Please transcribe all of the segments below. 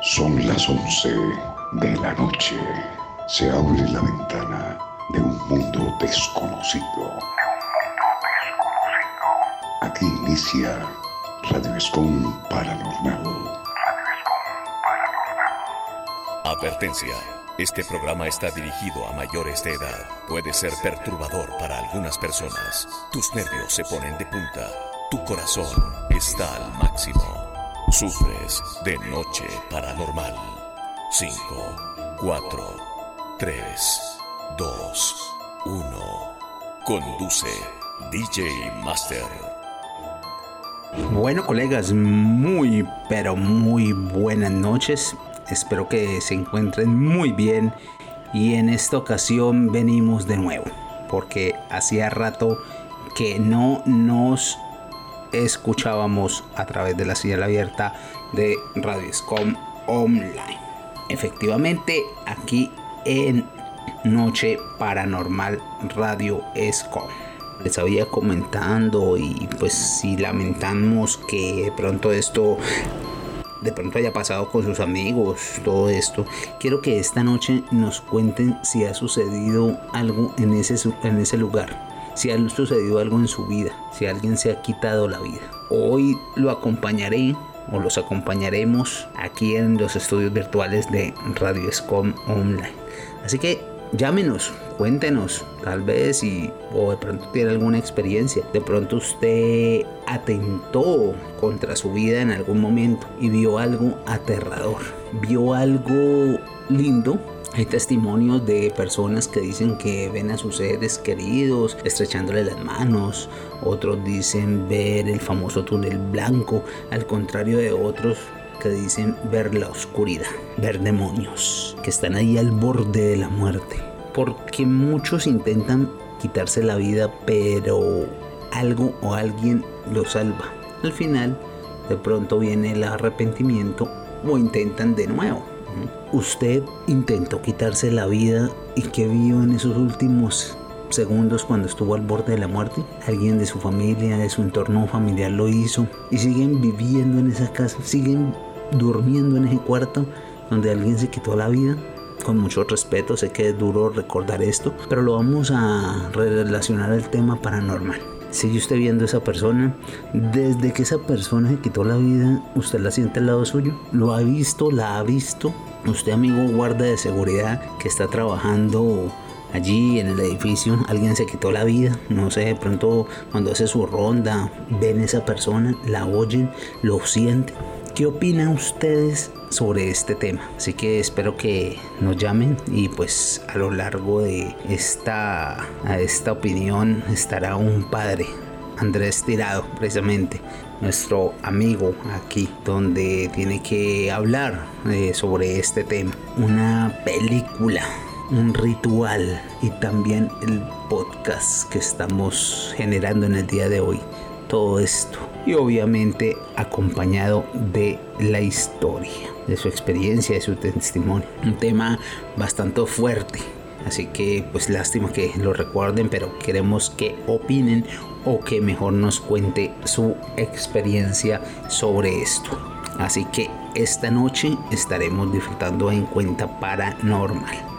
Son las once de la noche. Se abre la ventana de un mundo desconocido. Aquí inicia Radio Escom Paranormal. Advertencia. Este programa está dirigido a mayores de edad. Puede ser perturbador para algunas personas. Tus nervios se ponen de punta. Tu corazón está al máximo. Sufres de noche paranormal. 5, 4, 3, 2, 1. Conduce DJ Master. Bueno colegas, muy pero muy buenas noches. Espero que se encuentren muy bien y en esta ocasión venimos de nuevo porque hacía rato que no nos escuchábamos a través de la señal abierta de Radio Scom Online. Efectivamente, aquí en Noche Paranormal Radio Escom. Les había comentando y pues si lamentamos que de pronto esto de pronto haya pasado con sus amigos, todo esto. Quiero que esta noche nos cuenten si ha sucedido algo en ese, en ese lugar, si ha sucedido algo en su vida, si alguien se ha quitado la vida. Hoy lo acompañaré o los acompañaremos aquí en los estudios virtuales de Radio Scom Online. Así que llámenos, cuéntenos, tal vez, y, o de pronto tiene alguna experiencia. De pronto usted atentó contra su vida en algún momento y vio algo aterrador, vio algo lindo. Hay testimonios de personas que dicen que ven a sus seres queridos estrechándole las manos. Otros dicen ver el famoso túnel blanco. Al contrario de otros que dicen ver la oscuridad, ver demonios que están ahí al borde de la muerte. Porque muchos intentan quitarse la vida, pero algo o alguien lo salva. Al final, de pronto viene el arrepentimiento o intentan de nuevo. Usted intentó quitarse la vida y que vio en esos últimos segundos cuando estuvo al borde de la muerte. Alguien de su familia, de su entorno familiar lo hizo y siguen viviendo en esa casa, siguen durmiendo en ese cuarto donde alguien se quitó la vida. Con mucho respeto, sé que es duro recordar esto, pero lo vamos a relacionar al tema paranormal. Sigue usted viendo a esa persona. Desde que esa persona se quitó la vida, usted la siente al lado suyo. Lo ha visto, la ha visto. Usted, amigo guarda de seguridad que está trabajando allí en el edificio alguien se quitó la vida, no sé, de pronto cuando hace su ronda ven a esa persona, la oyen, lo sienten. ¿Qué opinan ustedes sobre este tema? Así que espero que nos llamen y pues a lo largo de esta, esta opinión estará un padre, Andrés Tirado, precisamente, nuestro amigo aquí, donde tiene que hablar eh, sobre este tema. Una película un ritual y también el podcast que estamos generando en el día de hoy. Todo esto y obviamente acompañado de la historia, de su experiencia, de su testimonio. Un tema bastante fuerte. Así que pues lástima que lo recuerden, pero queremos que opinen o que mejor nos cuente su experiencia sobre esto. Así que esta noche estaremos disfrutando en cuenta paranormal.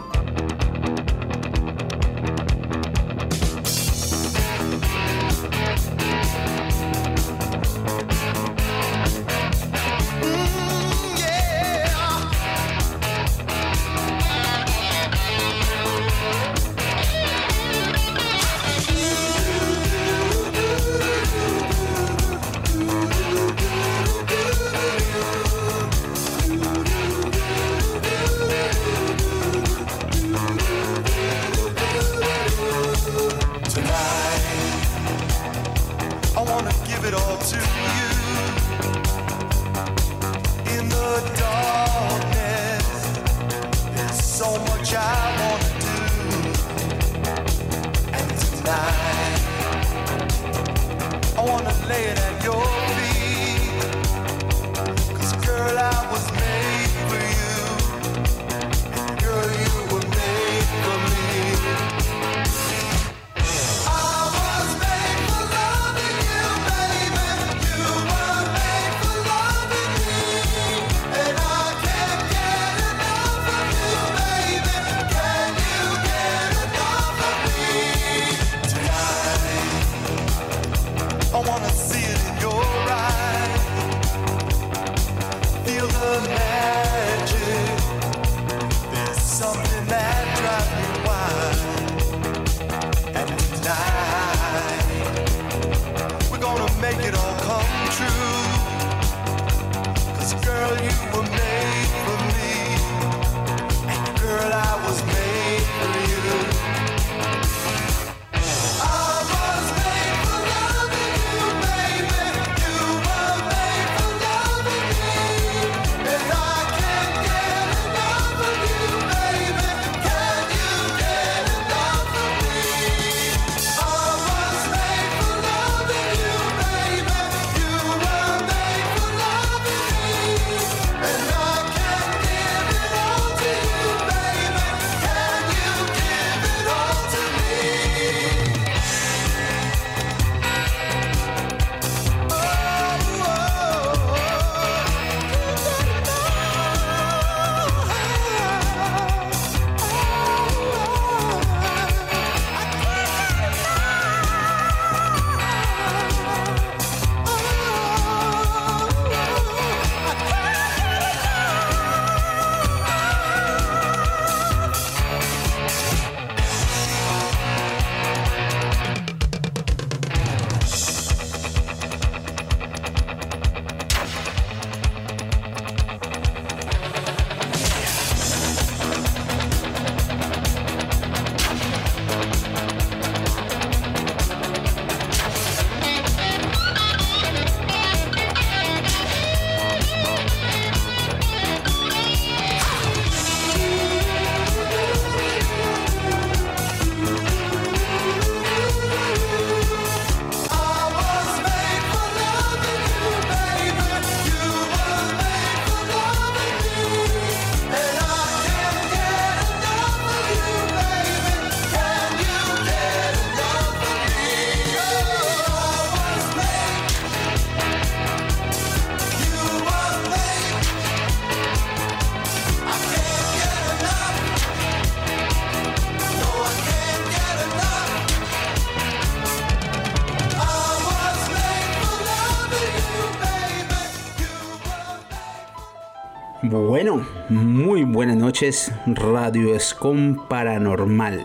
Muy buenas noches, Radio Escom Paranormal.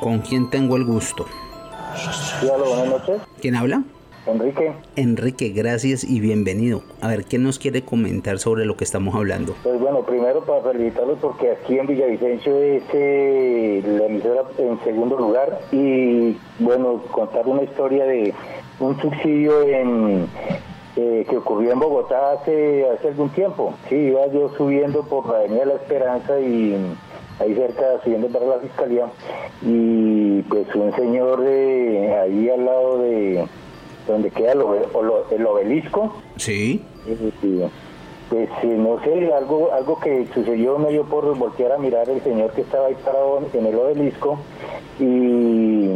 ¿Con quién tengo el gusto? Sí, hola, buenas noches. ¿Quién habla? Enrique. Enrique, gracias y bienvenido. A ver, ¿qué nos quiere comentar sobre lo que estamos hablando? Pues bueno, primero para felicitarlos porque aquí en Villavicencio es eh, la emisora en segundo lugar y bueno, contar una historia de un subsidio en eh, que ocurrió en Bogotá hace, hace algún tiempo. Sí, iba yo subiendo por la Avenida La Esperanza y ahí cerca, subiendo para la Fiscalía, y pues un señor de ahí al lado de donde queda el, obelisco. Sí. pues no sé, algo algo que sucedió me dio por voltear a mirar el señor que estaba ahí parado en el obelisco y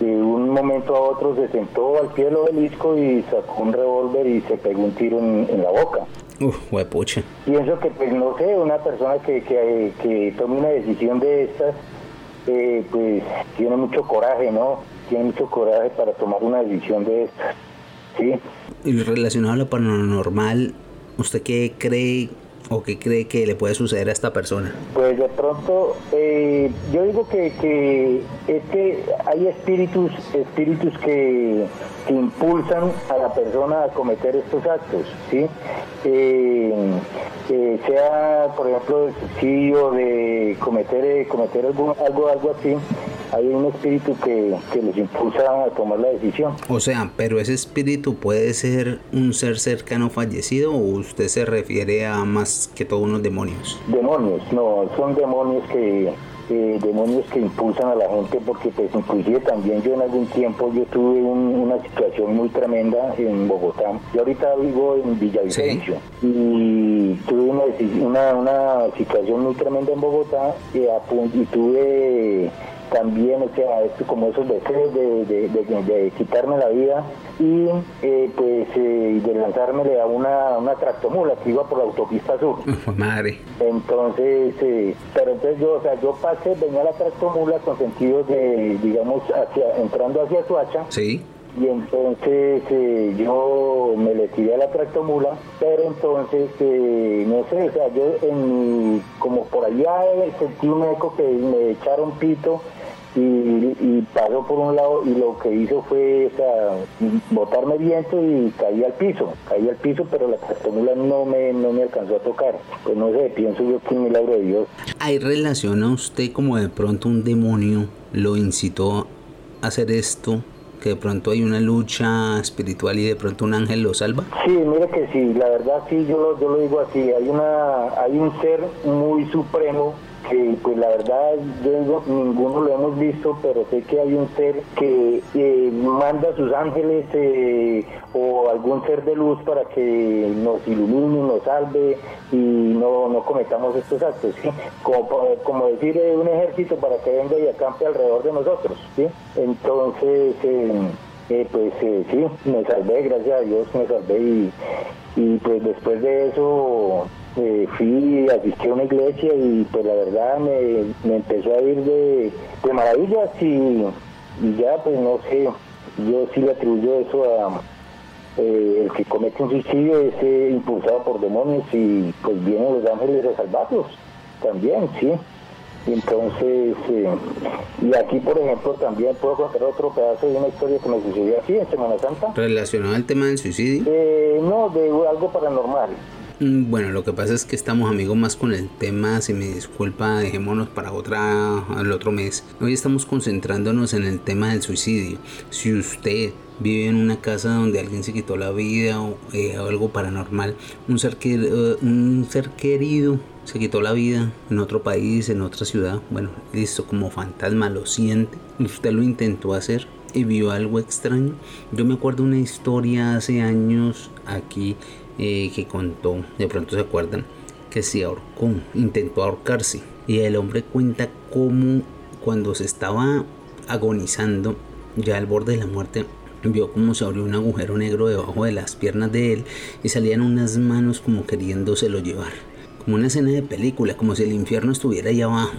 de un momento a otro se sentó al pie del obelisco y sacó un revólver y se pegó un tiro en, la boca. Uf, huepucha. Pienso que, pues no sé, una persona que, que, que tome una decisión de estas, eh, pues tiene mucho coraje, ¿no? Tiene mucho coraje para tomar una decisión de estas. ¿Sí? Y relacionado a lo paranormal, ¿usted qué cree o qué cree que le puede suceder a esta persona? Pues de pronto, eh, yo digo que, que es que hay espíritus, espíritus que, impulsan a la persona a cometer estos actos, ¿sí? Eh, eh, sea, por ejemplo, el suicidio, de cometer, cometer algo, algo, algo así, hay un espíritu que, que les impulsa a tomar la decisión. O sea, pero ese espíritu puede ser un ser cercano fallecido o usted se refiere a más que todos unos demonios. Demonios, no, son demonios que demonios que impulsan a la gente porque pues inclusive también yo en algún tiempo yo tuve una situación muy tremenda en Bogotá. Yo ahorita vivo en Villavicencio. Y tuve una, una, situación muy tremenda en Bogotá y, y tuve también, o sea, esto, como esos deseos de, de, quitarme la vida y eh, pues eh, de lanzármele a una, una tractomula que iba por la autopista sur. Madre. Entonces, eh, pero entonces yo, o sea, yo pasé, venía la tractomula con sentido de, digamos, hacia, entrando hacia Suacha. Sí y entonces eh, yo me le tiré a la tractomula, pero entonces, eh, no sé, o sea, yo en, como por allá sentí un eco que me echaron pito y, pasó por un lado y lo que hizo fue o sea, botarme viento y caí al piso, caí al piso, pero la tractomula no me, no me alcanzó a tocar. Pues no sé, pienso yo que un milagro de Dios. ¿Hay relación a usted como de pronto un demonio lo incitó a hacer esto? Que de pronto hay una lucha espiritual y de pronto un ángel lo salva? Sí, mire que sí, la verdad sí, yo lo, yo lo digo así, hay, una, hay un ser muy supremo que pues la verdad yo ninguno lo hemos visto, pero sé que hay un ser que eh, manda a sus ángeles eh, o algún ser de luz para que nos ilumine, nos salve y no, no cometamos estos actos, como, como decir eh, un ejército para que venga y acampe alrededor de nosotros. ¿sí? Entonces, pues sí, me salvé, gracias a Dios me salvé y, y pues después de eso eh, fui, asistí a una iglesia y pues la verdad me, empezó a ir de, maravillas y, ya pues no sé, yo sí le atribuyo eso a eh, el que comete un suicidio es eh, impulsado por demonios y pues vienen los ángeles a salvarlos también, sí. Entonces, y aquí, por ejemplo, también puedo contar otro pedazo de una historia que me sucedió aquí en Semana Santa. ¿Relacionado al tema del suicidio? no, de algo paranormal. Mm, bueno, lo que pasa es que estamos amigos más con el tema, si me disculpa, dejémonos para otra, otro mes. Hoy estamos concentrándonos en el tema del suicidio. Si usted vive en una casa donde alguien se quitó la vida o eh, algo paranormal, un ser, eh, un ser querido se quitó la vida en otro país, en otra ciudad, bueno, listo, como fantasma lo siente, usted lo intentó hacer y vio algo extraño. Yo me acuerdo una historia hace años aquí eh, que contó, de pronto se acuerdan, que se ahorcó, intentó ahorcarse. Y el hombre cuenta cómo cuando se estaba agonizando, ya al borde de la muerte, vio como se abrió un agujero negro debajo de las piernas de él y salían unas manos como queriéndoselo llevar. Como una escena de película, como si el infierno estuviera ahí abajo.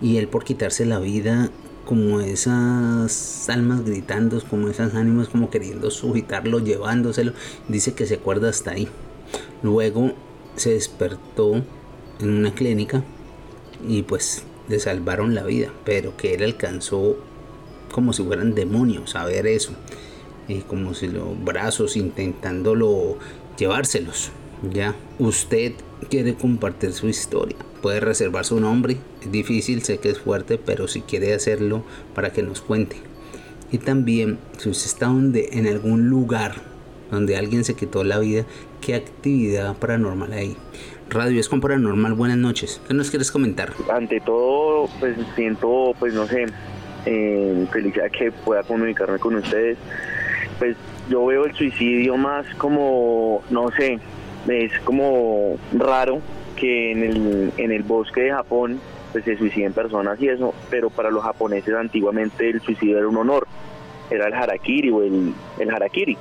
Y él por quitarse la vida como esas almas gritando, como esas ánimas como queriendo sujetarlo, llevándoselo. Dice que se acuerda hasta ahí. Luego se despertó en una clínica y pues le salvaron la vida, pero que él alcanzó como si fueran demonios a ver eso. Y como si los brazos intentándolo llevárselos. Ya, usted quiere compartir su historia puede reservar su nombre. Difícil, sé que es fuerte, pero si quiere hacerlo para que nos cuente. Y también, si usted está donde, en algún lugar donde alguien se quitó la vida, ¿qué actividad paranormal hay? Radio es con Paranormal, buenas noches. ¿Qué nos quieres comentar? Ante todo, pues siento, pues no sé, eh, felicidad que pueda comunicarme con ustedes. Pues yo veo el suicidio más como, no sé, es como raro que en el, en el bosque de Japón pues se suiciden personas y eso, pero para los japoneses antiguamente el suicidio era un honor, era el harakiri o el, el harakiri,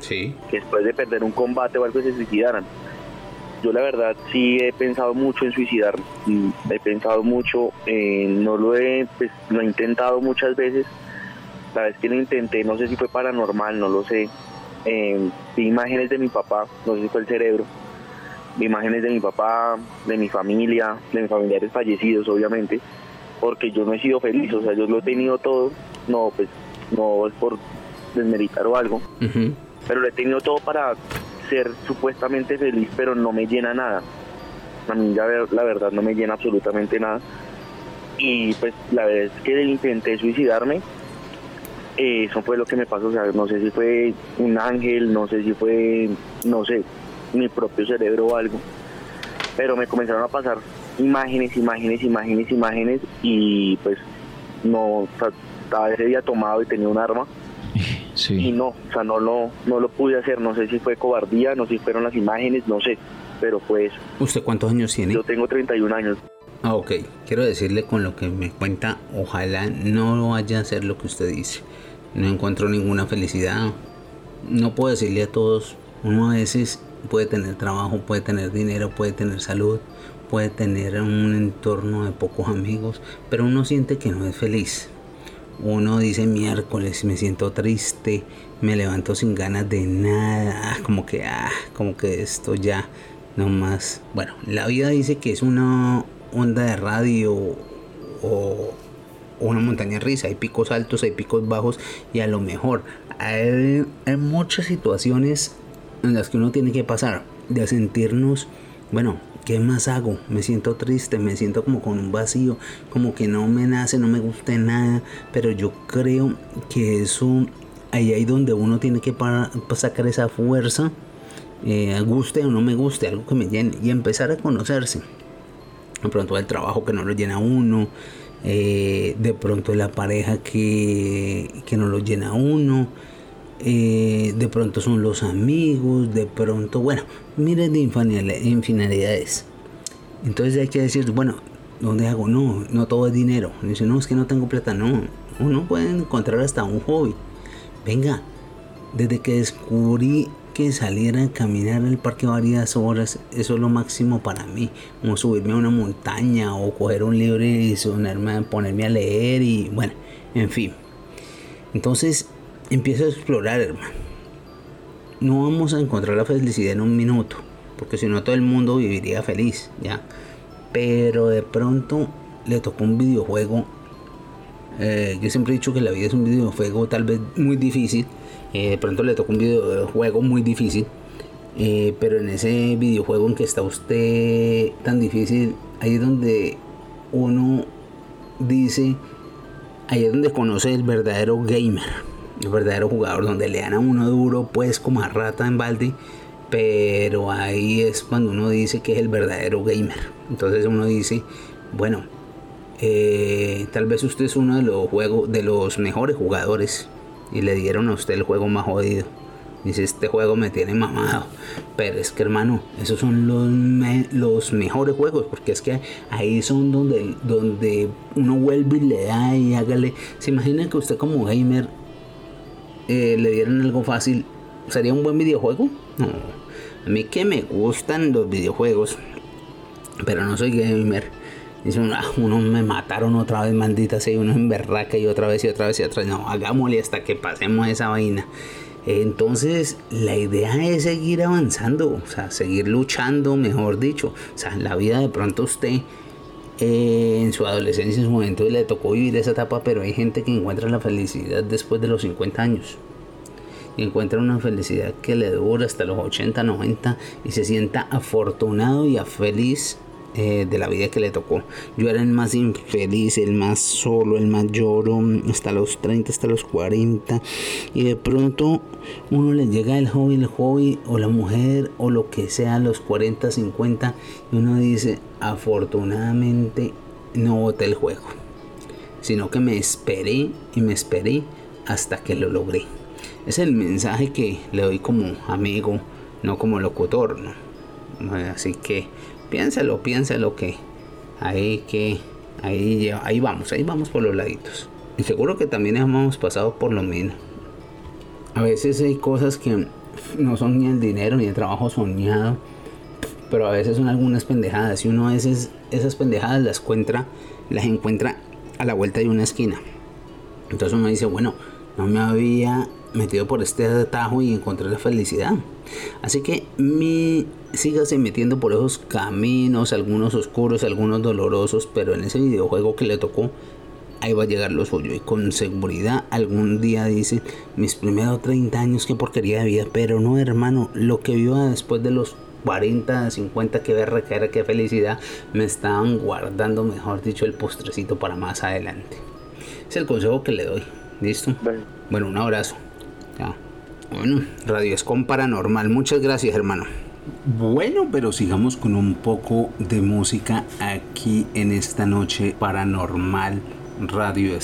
sí. que después de perder un combate o algo se suicidaran. Yo la verdad sí he pensado mucho en suicidar, he pensado mucho, eh, no lo he, pues, lo he intentado muchas veces, la vez que lo intenté no sé si fue paranormal, no lo sé, eh, vi imágenes de mi papá, no sé si fue el cerebro, imágenes de mi papá, de mi familia, de mis familiares fallecidos, obviamente, porque yo no he sido feliz, o sea, yo lo he tenido todo, no, pues, no es por desmeritar o algo, pero lo he tenido todo para ser supuestamente feliz, pero no me llena nada. A mí ya la verdad no me llena absolutamente nada. Y pues la vez que intenté suicidarme, eh, eso fue lo que me pasó, o sea, no sé si fue un ángel, no sé si fue, no sé, mi propio cerebro o algo. Pero me comenzaron a pasar imágenes, imágenes, imágenes, imágenes y pues no, estaba ese día tomado y tenía un arma. Sí. Y no, o sea, no lo, no lo pude hacer, no sé si fue cobardía, no sé si fueron las imágenes, no sé, pero fue eso. ¿Usted cuántos años tiene? Yo tengo 31 años. Ah, ok. Quiero decirle con lo que me cuenta, ojalá no vaya a hacer lo que usted dice. No encuentro ninguna felicidad. No puedo decirle a todos, uno a veces puede tener trabajo, puede tener dinero, puede tener salud, puede tener un entorno de pocos amigos, pero uno siente que no es feliz. Uno dice miércoles me siento triste, me levanto sin ganas de nada, como que, ah, como que esto ya no más. Bueno, la vida dice que es una onda de radio o una montaña risa, hay picos altos, hay picos bajos y a lo mejor hay muchas situaciones en las que uno tiene que pasar de sentirnos, bueno, ¿qué más hago? Me siento triste, me siento como con un vacío, como que no me nace, no me gusta nada, pero yo creo que eso, ahí hay donde uno tiene que para, sacar esa fuerza, eh, guste o no me guste, algo que me llene, y empezar a conocerse. De pronto el trabajo que no lo llena uno, eh, de pronto la pareja que, que no lo llena uno, eh, de pronto son los amigos, de pronto, bueno, miren de infinidades. Entonces hay que decir, bueno, ¿dónde hago? No, no todo es dinero. Dice, no, es que no tengo plata. No, uno puede encontrar hasta un hobby. Venga, desde que descubrí que salir a caminar al parque varias horas, eso es lo máximo para mí. Como subirme a una montaña o coger un libro y ponerme a leer y bueno, en fin. Entonces empiezo a explorar, hermano. No vamos a encontrar la felicidad en un minuto, porque si no todo el mundo viviría feliz, ¿ya? Pero de pronto le tocó un videojuego. Eh, yo siempre he dicho que la vida es un videojuego tal vez muy difícil eh, de pronto le toca un videojuego muy difícil. Eh, pero en ese videojuego en que está usted tan difícil, ahí es donde uno dice, ahí es donde conoce el verdadero gamer, el verdadero jugador, donde le dan a uno duro, pues como a rata en balde, pero ahí es cuando uno dice que es el verdadero gamer. Entonces uno dice, bueno, eh, tal vez usted es uno de los juegos, de los mejores jugadores y le dieron a usted el juego más jodido. Dice, este juego me tiene mamado. Pero es que hermano, esos son los, los mejores juegos. Porque es que ahí son donde, donde uno vuelve y le da y hágale. ¿Se imagina que usted como gamer eh, le dieron algo fácil? ¿Sería un buen videojuego? No. A mí que me gustan los videojuegos. Pero no soy gamer Dice ah, uno, me mataron otra vez, maldita sea, uno en berraca y otra vez y otra vez y otra vez. No, hagámosle hasta que pasemos esa vaina. Entonces, la idea es seguir avanzando, o sea, seguir luchando, mejor dicho. O sea, la vida de pronto usted eh, en su adolescencia, en su momento, le tocó vivir esa etapa, pero hay gente que encuentra la felicidad después de los 50 años. Y encuentra una felicidad que le dura hasta los 80, 90 y se sienta afortunado y feliz eh, de la vida que le tocó. Yo era el más infeliz, el más solo, el más lloro, hasta los 30, hasta los 40. Y de pronto uno le llega el hobby, el hobby o la mujer o lo que sea los 40, 50. Y uno dice, afortunadamente no boté el juego. Sino que me esperé y me esperé hasta que lo logré. Es el mensaje que le doy como amigo, no como locutor. Así que piénselo, piénselo que ahí que ahí, ahí vamos, ahí vamos por los laditos. Y seguro que también hemos pasado por lo mismo. A veces hay cosas que no son ni el dinero ni el trabajo soñado, pero a veces son algunas pendejadas y uno a veces esas pendejadas las encuentra, las encuentra a la vuelta de una esquina. Entonces uno dice, bueno, no me había metido por este atajo y encontré la felicidad. Así que mi, sígase metiendo por esos caminos, algunos oscuros, algunos dolorosos, pero en ese videojuego que le tocó, ahí va a llegar lo suyo. Y con seguridad algún día dice, mis primeros 30 años, qué porquería de vida. Pero no, hermano, lo que viva después de los 40, 50, que ver qué, qué felicidad, me estaban guardando, mejor dicho, el postrecito para más adelante. Es el consejo que le doy. ¿Listo? Bueno, un abrazo. Bueno, Radio Escom Paranormal. Muchas gracias, hermano. Bueno, pero sigamos con un poco de música aquí en esta noche paranormal Radio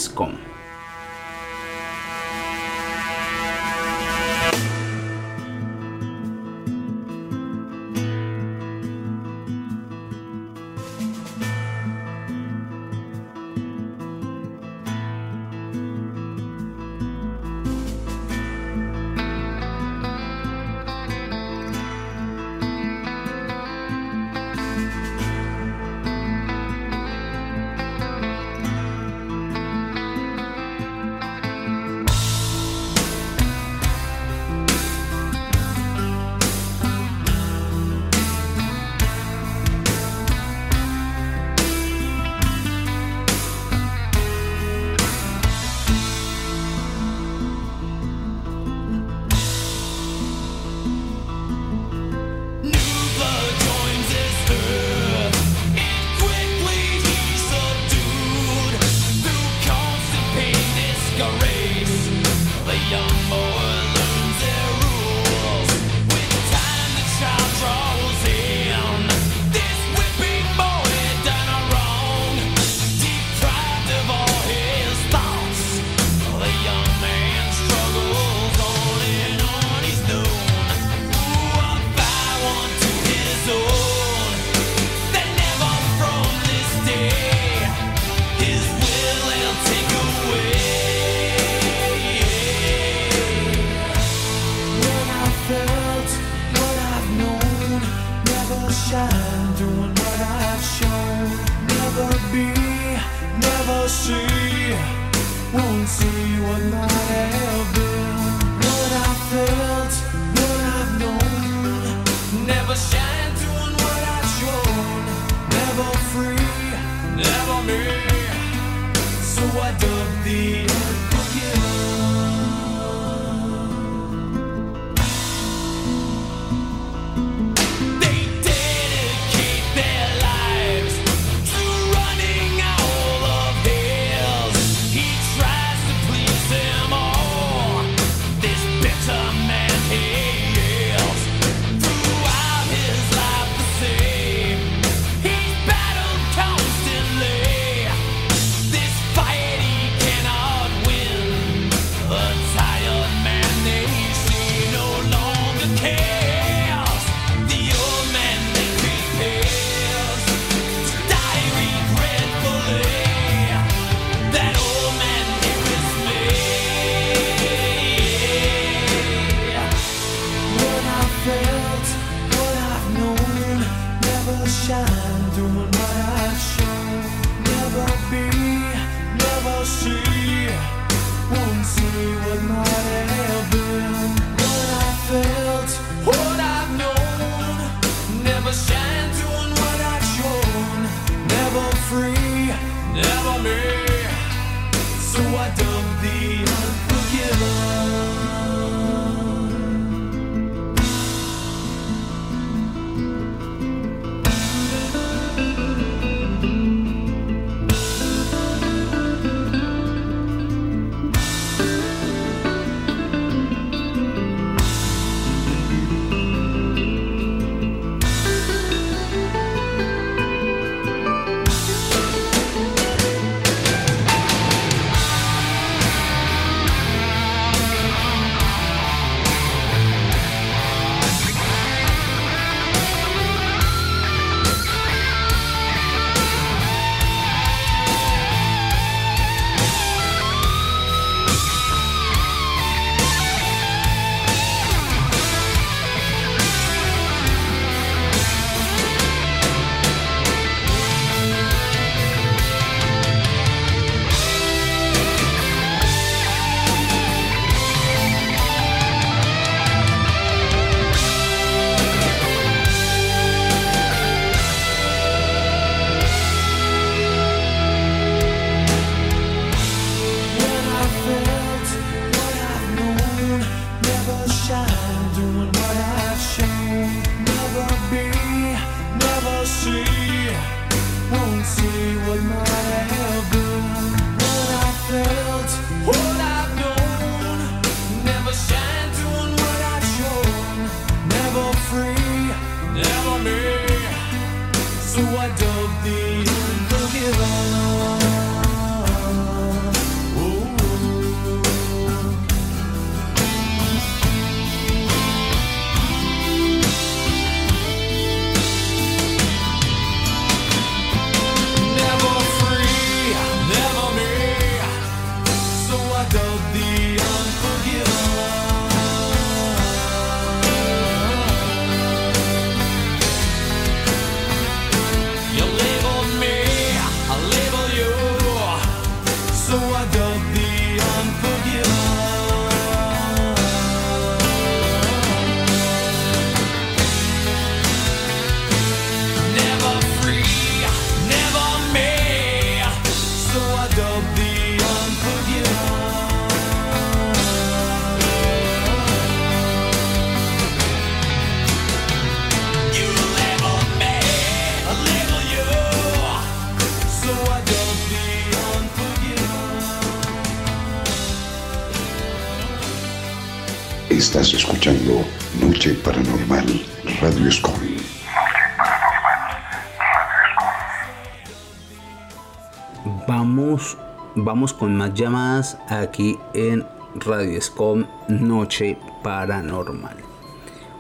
Vamos, vamos con más llamadas aquí en Radio Escom Noche Paranormal.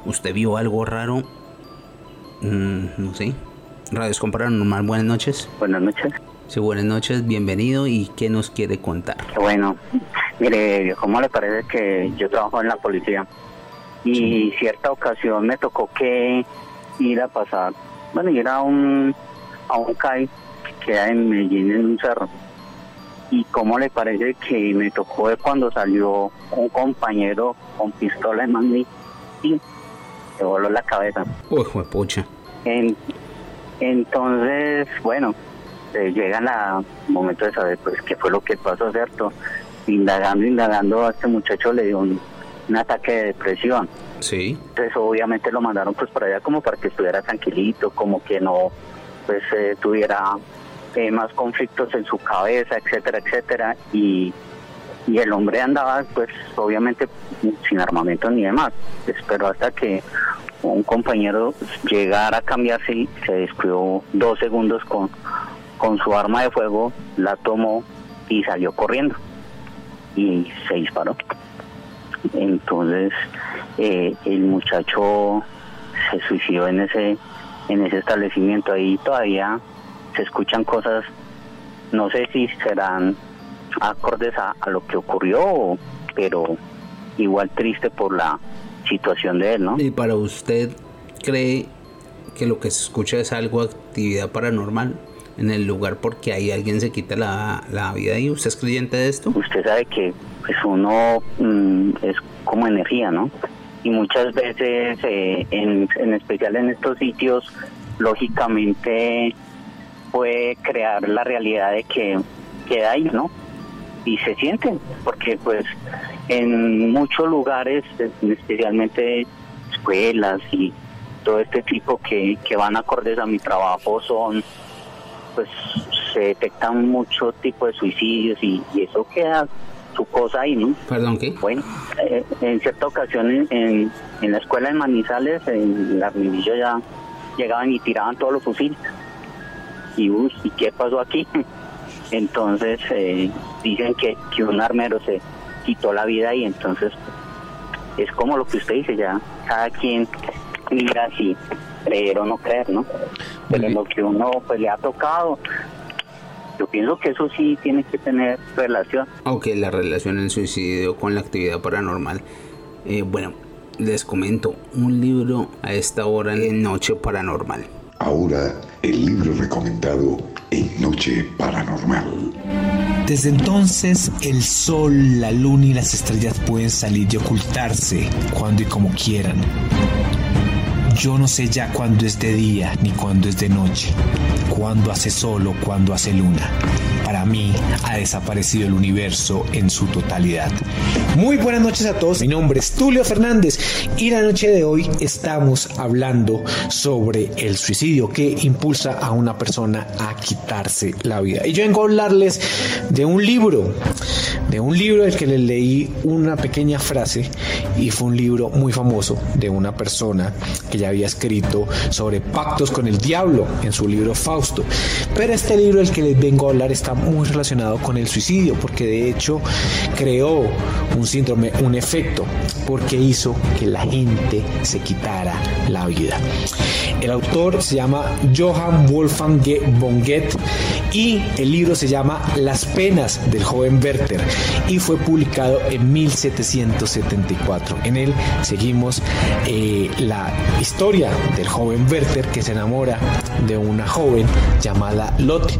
¿Usted vio algo raro? Mm, no sé. Radio Escom Paranormal, buenas noches. Buenas noches. Sí, buenas noches, bienvenido y qué nos quiere contar. Bueno, mire, ¿cómo le parece que yo trabajo en la policía? Y cierta ocasión me tocó que ir a pasar, bueno, ir a un, a un CAI queda en Medellín, en un cerro. Y cómo le parece que me tocó cuando salió un compañero con pistola en mano y se voló la cabeza. Uy, pucha. En- entonces, bueno, eh, llega el momento de saber pues qué fue lo que pasó, ¿cierto? Indagando, indagando, a este muchacho le dio un, un ataque de depresión. Sí. Entonces obviamente lo mandaron pues para allá como para que estuviera tranquilito, como que no pues eh, tuviera eh, más conflictos en su cabeza, etcétera, etcétera. Y, y el hombre andaba pues obviamente sin armamento ni demás. Esperó hasta que un compañero llegara a cambiarse y se descuidó dos segundos con, con su arma de fuego, la tomó y salió corriendo y se disparó. Entonces eh, el muchacho se suicidó en ese en ese establecimiento. Ahí todavía se escuchan cosas, no sé si serán acordes a, a lo que ocurrió, pero igual triste por la situación de él, ¿no? ¿Y para usted cree que lo que se escucha es algo actividad paranormal en el lugar porque ahí alguien se quita la, la vida y usted es creyente de esto? usted sabe que pues uno mm, es como energía, ¿no? Y muchas veces, eh, en, en especial en estos sitios, lógicamente puede crear la realidad de que queda ahí, ¿no? Y se sienten, porque pues en muchos lugares, especialmente escuelas y todo este tipo que, que van acordes a mi trabajo son pues se detectan mucho tipo de suicidios y, y eso queda su cosa ahí, ¿no? Perdón, ¿qué? Bueno, eh, en cierta ocasión en, en, en la escuela de Manizales, en la Armillo ya llegaban y tiraban todos los fusiles. Y, uy, ¿y qué pasó aquí? Entonces eh, dicen que, que un armero se quitó la vida y entonces es como lo que usted dice, ya cada quien mira si creer o no creer, ¿no? Pero lo que uno pues le ha tocado, yo pienso que eso sí tiene que tener relación. Ok, la relación del suicidio con la actividad paranormal. Eh, bueno, les comento, un libro a esta hora en Noche Paranormal. Ahora, el libro recomendado en Noche Paranormal. Desde entonces, el sol, la luna y las estrellas pueden salir y ocultarse cuando y como quieran. Yo no sé ya cuándo es de día ni cuándo es de noche, cuándo hace sol o cuándo hace luna. Para mí ha desaparecido el universo en su totalidad. Muy buenas noches a todos, mi nombre es Tulio Fernández y la noche de hoy estamos hablando sobre el suicidio que impulsa a una persona a quitarse la vida. Y yo vengo a hablarles de un libro, de un libro del que les leí una pequeña frase y fue un libro muy famoso de una persona que ya había escrito sobre pactos con el diablo en su libro Fausto. Pero este libro del que les vengo a hablar está muy relacionado con el suicidio porque de hecho creó un síndrome, un efecto, porque hizo que la gente se quitara la vida. El autor se llama Johann Wolfgang von Goethe y el libro se llama Las penas del joven Werther y fue publicado en 1774. En él seguimos eh, la historia del joven Werther que se enamora de una joven llamada Lotte,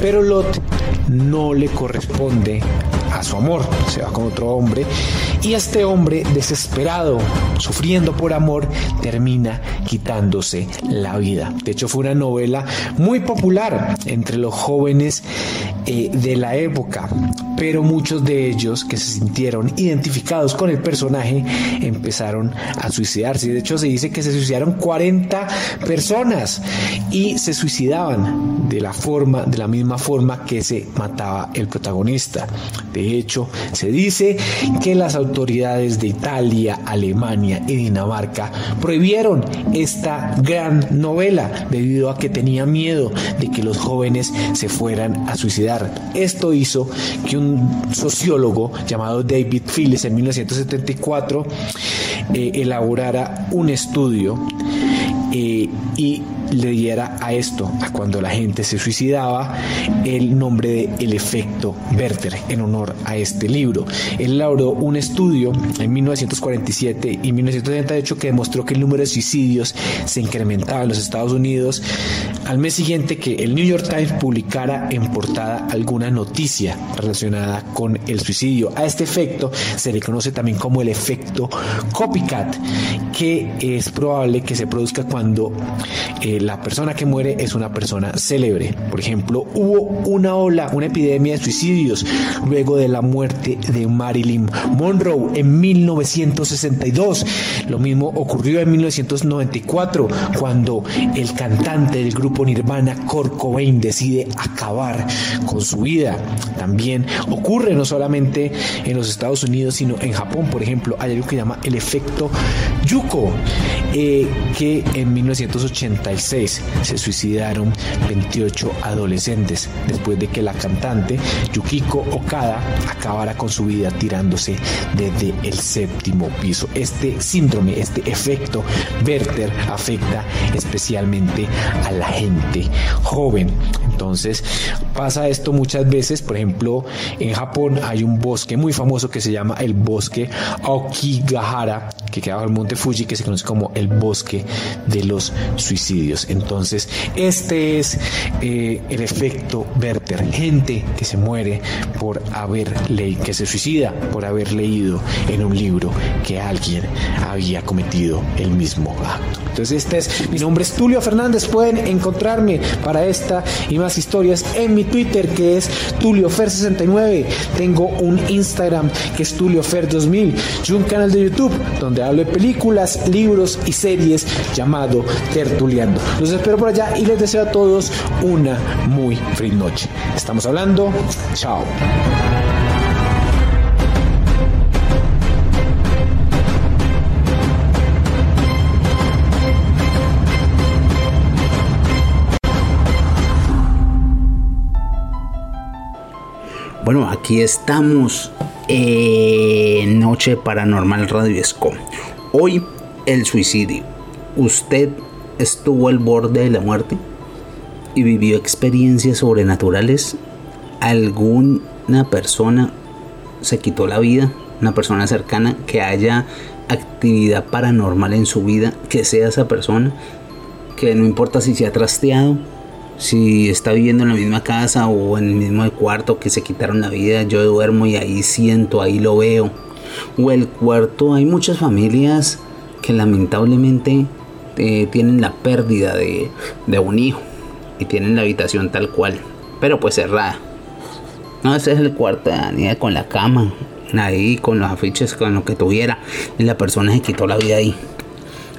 pero Lotte no le corresponde a su amor, se va con otro hombre y este hombre desesperado, sufriendo por amor, termina quitándose la vida. De hecho fue una novela muy popular entre los jóvenes eh, de la época, pero muchos de ellos que se sintieron identificados con el personaje empezaron a suicidarse. De hecho se dice que se suicidaron 40 personas y se suicidaban de la forma, de la misma forma que se mataba el protagonista. De hecho, se dice que las autoridades de Italia, Alemania y Dinamarca prohibieron esta gran novela debido a que tenían miedo de que los jóvenes se fueran a suicidar. Esto hizo que un sociólogo llamado David Phillips en 1974 eh, elaborara un estudio eh, y le diera a esto, a cuando la gente se suicidaba, el nombre de El efecto Werther, en honor a este libro. Él elaboró un estudio en 1947 y 1978 que demostró que el número de suicidios se incrementaba en los Estados Unidos al mes siguiente que el New York Times publicara en portada alguna noticia relacionada con el suicidio. A este efecto se le conoce también como el efecto copycat, que es probable que se produzca cuando eh, la persona que muere es una persona célebre. Por ejemplo, hubo una ola, una epidemia de suicidios luego de la muerte de Marilyn Monroe en 1962. Lo mismo ocurrió en 1994 cuando el cantante del grupo Nirvana, Kurt Cobain, decide acabar con su vida. También ocurre no solamente en los Estados Unidos, sino en Japón, por ejemplo, hay algo que llama el efecto Yuko, eh, que en 1986 se suicidaron 28 adolescentes después de que la cantante Yukiko Okada acabara con su vida tirándose desde el séptimo piso. Este síndrome, este efecto Werther afecta especialmente a la gente joven. Entonces pasa esto muchas veces, por ejemplo, en Japón hay un bosque muy famoso que se llama el bosque Aokigahara, que queda bajo el monte Fuji, que se conoce como el bosque de los suicidios. Entonces, este es eh, el efecto Werther, gente que se muere por haber leído, que se suicida por haber leído en un libro que alguien había cometido el mismo acto. Entonces, este es, mi nombre es Tulio Fernández, pueden encontrarme para esta y más historias en mi Twitter que es TulioFer69, tengo un Instagram que es TulioFer2000 y un canal de YouTube donde hablo de películas, libros y series llamado Tertuliando. Los espero por allá y les deseo a todos una muy feliz noche. Estamos hablando, chao. Bueno, aquí estamos en Noche Paranormal Radio Esco. Hoy el suicidio. ¿Usted estuvo al borde de la muerte y vivió experiencias sobrenaturales? ¿Alguna persona se quitó la vida? ¿Una persona cercana que haya actividad paranormal en su vida? Que sea esa persona. Que no importa si se ha trasteado, si está viviendo en la misma casa o en el mismo cuarto que se quitaron la vida, yo duermo y ahí siento, ahí lo veo. O el cuarto, hay muchas familias que lamentablemente eh, tienen la pérdida de, de un hijo y tienen la habitación tal cual, pero pues cerrada. No, ese es el cuarto de Daniel con la cama, ahí con los afiches, con lo que tuviera. Y la persona se quitó la vida ahí.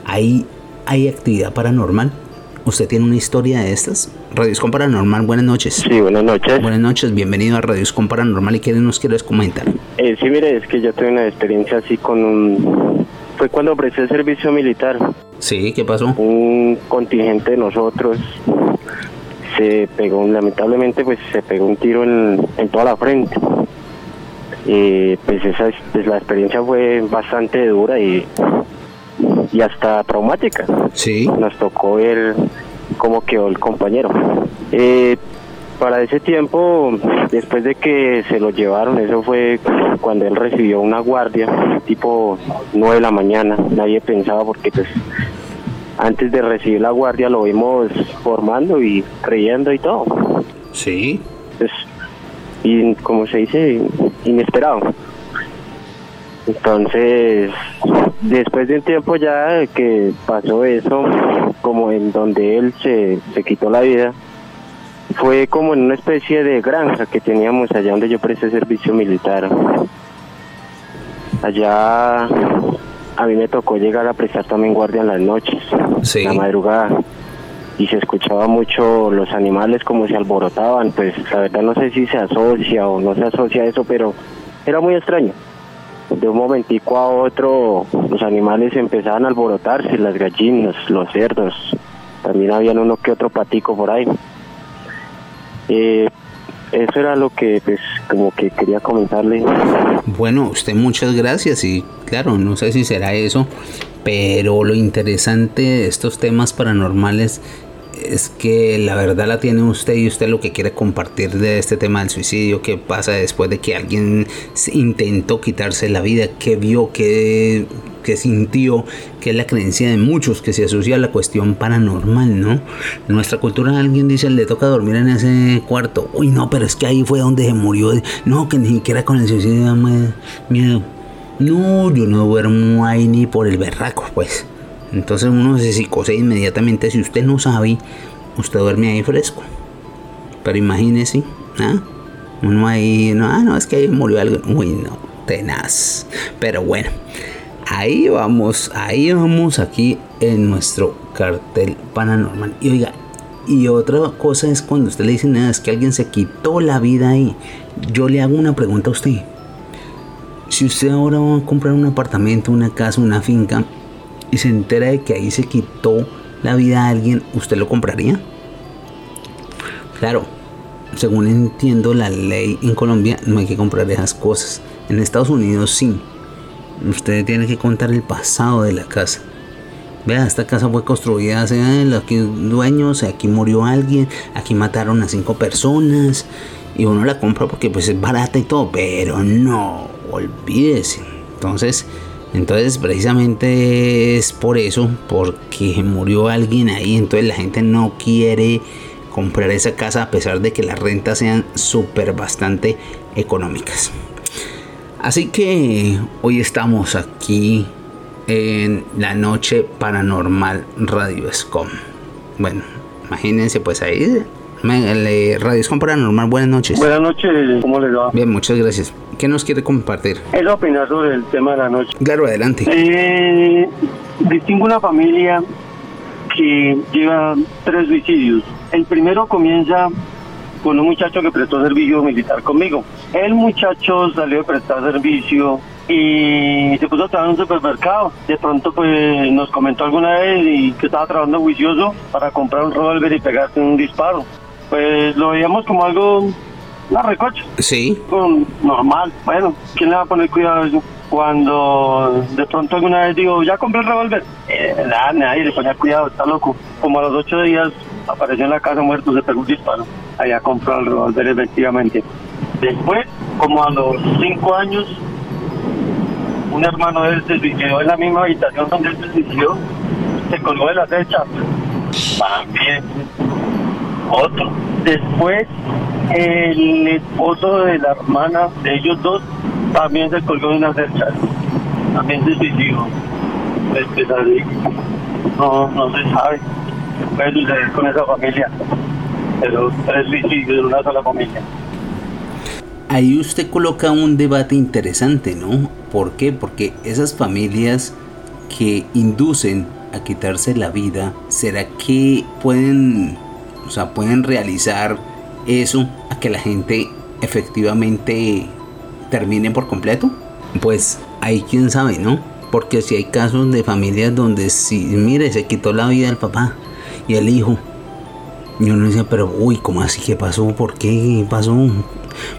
Ahí hay actividad paranormal. ¿Usted tiene una historia de estas? Radio Escom Paranormal, buenas noches. Sí, buenas noches. Buenas noches, bienvenido a Radio Escom Paranormal. ¿Y qué nos quieres comentar? Eh, sí, mire, es que yo tuve una experiencia así con un... Fue cuando presté el servicio militar. Sí, ¿qué pasó? Un contingente de nosotros se pegó, lamentablemente, pues se pegó un tiro en, en toda la frente. Y pues esa es- pues, la experiencia fue bastante dura y, y hasta traumática. Sí. Nos tocó ver cómo quedó el compañero. Eh, para ese tiempo, después de que se lo llevaron, eso fue cuando él recibió una guardia, tipo 9 de la mañana. Nadie pensaba porque pues antes de recibir la guardia lo vimos formando y creyendo y todo. Sí. Pues, y como se dice, inesperado. Entonces, después de un tiempo ya que pasó eso, como en donde él se, se quitó la vida, fue como en una especie de granja que teníamos allá donde yo presté servicio militar. Allá a mí me tocó llegar a prestar también guardia en las noches, Sí. la madrugada, y se escuchaba mucho los animales como se alborotaban, pues la verdad no sé si se asocia o no se asocia a eso, pero era muy extraño. De un momentico a otro los animales empezaban a alborotarse, las gallinas, los cerdos, también habían uno que otro patico por ahí. Eh, eso era lo que pues como que quería comentarle. Bueno, usted muchas gracias y claro, no sé si será eso, pero lo interesante de estos temas paranormales es que la verdad la tiene usted y usted lo que quiere compartir de este tema del suicidio, qué pasa después de que alguien intentó quitarse la vida, qué vio, qué, sintió, que es la creencia de muchos que se asocia a la cuestión paranormal, ¿no? En nuestra cultura alguien dice le toca dormir en ese cuarto, uy no, pero es que ahí fue donde se murió, no, que ni siquiera con el suicidio miedo. No, yo no duermo ahí ni por el berraco, pues. Entonces uno se psicose inmediatamente. Si usted no sabe, usted duerme ahí fresco. Pero imagínese, ¿ah? Uno ahí, no, ah, no, es que ahí murió alguien. Uy, no, tenaz. Pero bueno, ahí vamos, ahí vamos aquí en nuestro cartel paranormal. Y oiga, y otra cosa es cuando usted le dice, nada, es que alguien se quitó la vida ahí. Yo le hago una pregunta a usted. Si usted ahora va a comprar un apartamento, una casa, una finca, y se entera de que ahí se quitó la vida a alguien, ¿usted lo compraría? Claro, según entiendo la ley en Colombia no hay que comprar esas cosas. En Estados Unidos sí. Usted tiene que contar el pasado de la casa. Vea, esta casa fue construida hace aquí dueños, aquí murió alguien, aquí mataron a cinco personas y uno la compra porque pues es barata y todo, pero no, olvídese. Entonces, entonces precisamente es por eso, porque murió alguien ahí, entonces la gente no quiere comprar esa casa a pesar de que las rentas sean súper bastante económicas. Así que hoy estamos aquí en la noche paranormal Radio Scom. Bueno, imagínense pues ahí Radio Scom Paranormal, buenas noches. Buenas noches, ¿cómo les va? Bien, muchas gracias. ¿Qué nos quiere compartir? Es opinar sobre el tema de la noche. Claro, adelante. Eh, distingo una familia que lleva tres suicidios. El primero comienza con un muchacho que prestó servicio militar conmigo. El muchacho salió de prestar servicio y se puso a trabajar en un supermercado. De pronto pues nos comentó alguna vez y que estaba trabajando juicioso para comprar un revólver y pegarse un disparo. Pues lo veíamos como algo, una recocha. Sí. normal. Bueno, ¿quién le va a poner cuidado a eso? Cuando de pronto alguna vez digo, ya compré el revólver. Eh, nada, nadie le ponía cuidado, está loco. Como a los ocho días apareció en la casa muerto, se pegó un disparo. Allá compró el revólver efectivamente. Después, como a los cinco años, un hermano de él se suicidó en la misma habitación donde él se suicidó, se colgó de la fecha. También otro. Después, el esposo de la hermana de ellos dos también se colgó de una cercha. También se suicidó. Este, no, no se sabe qué puede suceder con esa familia. Pero tres suicidios en una sola familia. Ahí usted coloca un debate interesante, ¿no? ¿Por qué? Porque esas familias que inducen a quitarse la vida, ¿será que pueden, o sea, pueden realizar eso a que la gente efectivamente termine por completo? Pues ahí quién sabe, ¿no? Porque si hay casos de familias donde si, mire, se quitó la vida el papá y el hijo. Y uno dice, pero uy, ¿cómo así? ¿Qué pasó? ¿Por qué pasó?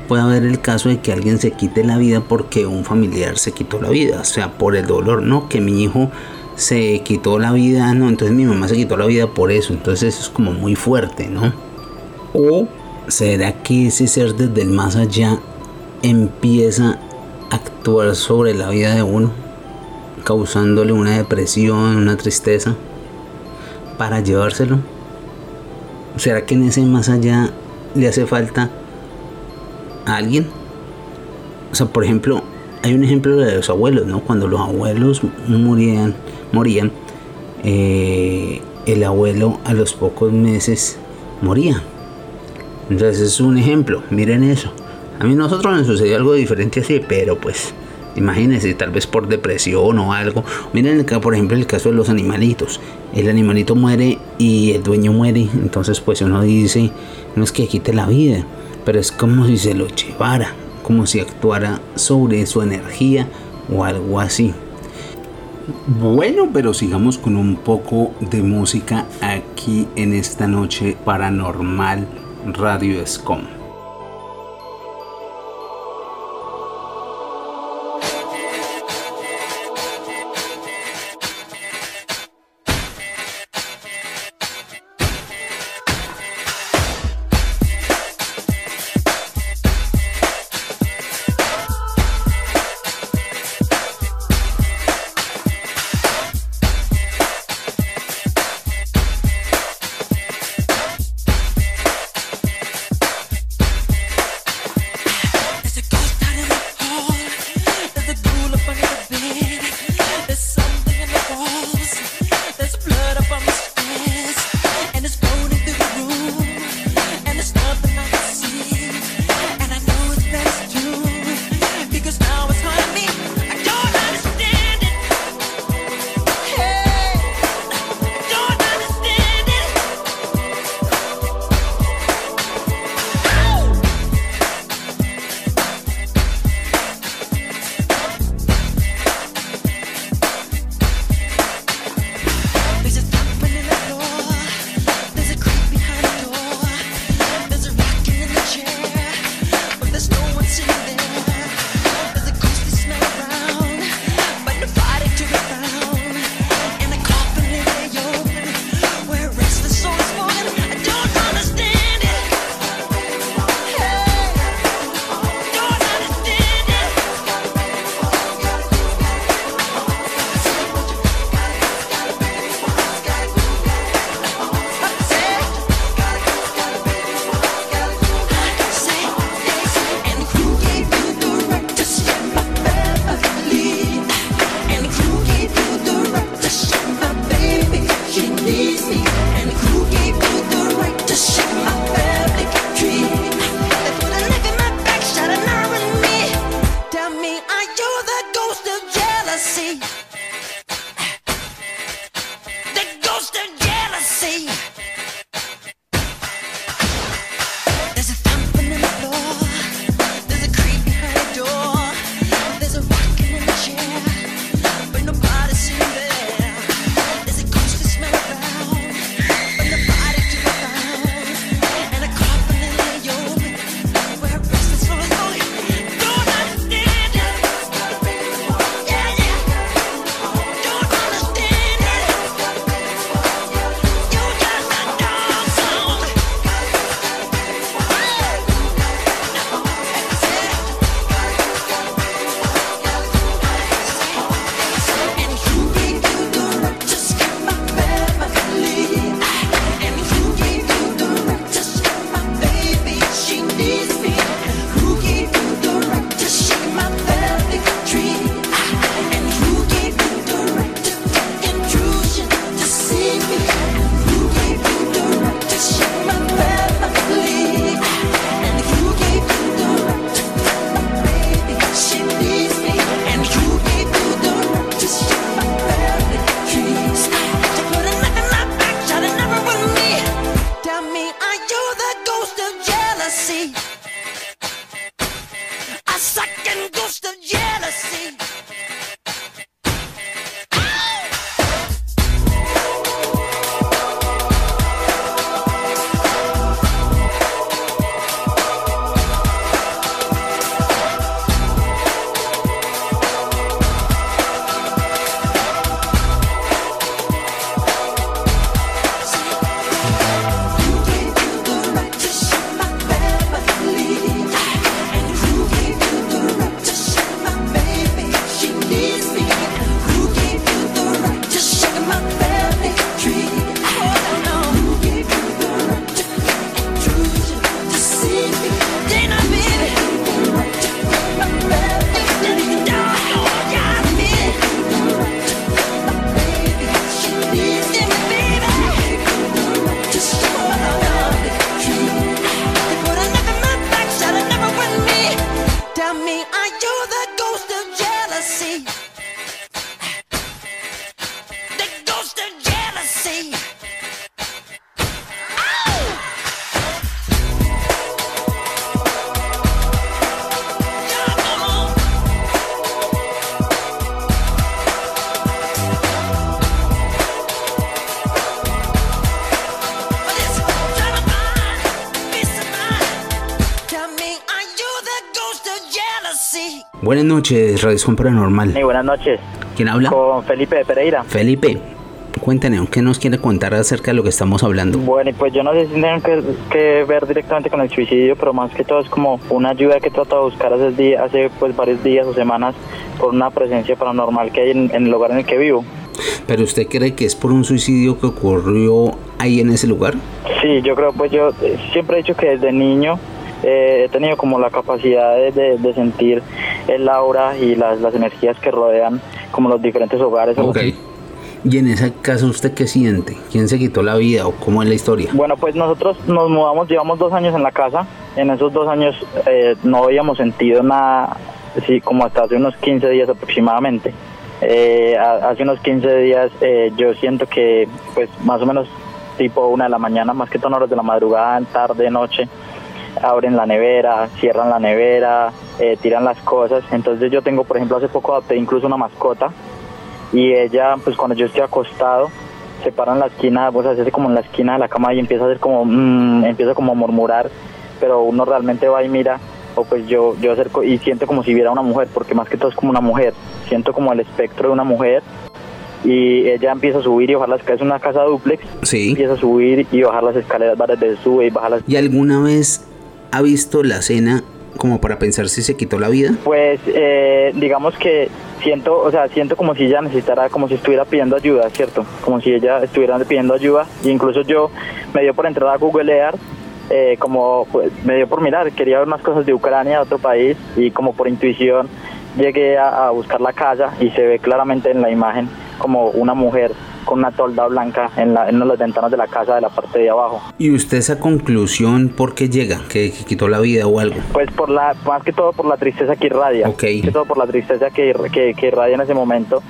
Puede haber el caso de que alguien se quite la vida porque un familiar se quitó la vida, o sea, por el dolor, no, que mi hijo se quitó la vida, no, entonces mi mamá se quitó la vida por eso, entonces eso es como muy fuerte, ¿no? O será que ese ser desde el más allá empieza a actuar sobre la vida de uno, causándole una depresión, una tristeza, para llevárselo? ¿Será que en ese más allá le hace falta a alguien? O sea, por ejemplo, hay un ejemplo de los abuelos, ¿no? Cuando los abuelos morían, morían, eh, el abuelo a los pocos meses moría. Entonces es un ejemplo, miren eso. A mí nosotros nos sucedió algo diferente así, pero pues imagínense, tal vez por depresión o algo. Miren, por ejemplo, el caso de los animalitos. El animalito muere y el dueño muere. Entonces, pues uno dice, no es que quite la vida, pero es como si se lo llevara, como si actuara sobre su energía o algo así. Bueno, pero sigamos con un poco de música aquí en esta noche paranormal Radio Scom. Radioscom Paranormal. Muy buenas noches. ¿Quién habla? Con Felipe de Pereira. Felipe, cuéntenos, ¿qué nos quiere contar acerca de lo que estamos hablando? Bueno, pues yo no sé si tienen que, que ver directamente con el suicidio, pero más que todo es como una ayuda que trato de buscar hace, día, hace pues varios días o semanas por una presencia paranormal que hay en, en el lugar en el que vivo. ¿Pero usted cree que es por un suicidio que ocurrió ahí en ese lugar? Sí, yo creo, pues yo siempre he dicho que desde niño eh, he tenido como la capacidad de, de- de sentir el aura y las, las energías que rodean como los diferentes hogares. Ok. ¿Y en ese caso usted qué siente? ¿Quién se quitó la vida o cómo es la historia? Bueno, pues nosotros nos mudamos, llevamos dos años en la casa. En esos dos años eh, no habíamos sentido nada, sí, como hasta hace unos 15 días aproximadamente. Eh, hace unos 15 días eh, yo siento que, pues más o menos tipo una de la mañana, más que todo horas de la madrugada, tarde, noche, abren la nevera, cierran la nevera, eh, tiran las cosas. Entonces yo tengo, por ejemplo, hace poco adopté incluso una mascota y ella, pues cuando yo estoy acostado, se para en la esquina, se hace como en la esquina de la cama y empieza a hacer como, mm, empieza como a murmurar, pero uno realmente va y mira, o pues yo, yo acerco y siento como si viera una mujer, porque más que todo es como una mujer, siento como el espectro de una mujer y ella empieza a subir y bajar las escaleras, es una casa duplex, Sí. empieza a subir y bajar las escaleras varias veces, sube y baja las ¿Y alguna vez ha visto la cena como para pensar si se quitó la vida? Pues eh, digamos que siento, o sea, siento como si ella necesitara, como si estuviera pidiendo ayuda, ¿cierto? Como si ella estuviera pidiendo ayuda. Incluso yo me dio por entrar a googlear, eh, como pues, me dio por mirar, quería ver más cosas de Ucrania, otro país, y como por intuición llegué a, a buscar la casa y se ve claramente en la imagen como una mujer con una tolda blanca en, la, en una de las ventanas de la casa de la parte de abajo. ¿Y usted esa conclusión por qué llega? ¿Que, que quitó la vida o algo? Pues por la, más que todo por la tristeza que irradia. Ok. Más que todo por la tristeza que, que, que irradia en ese momento.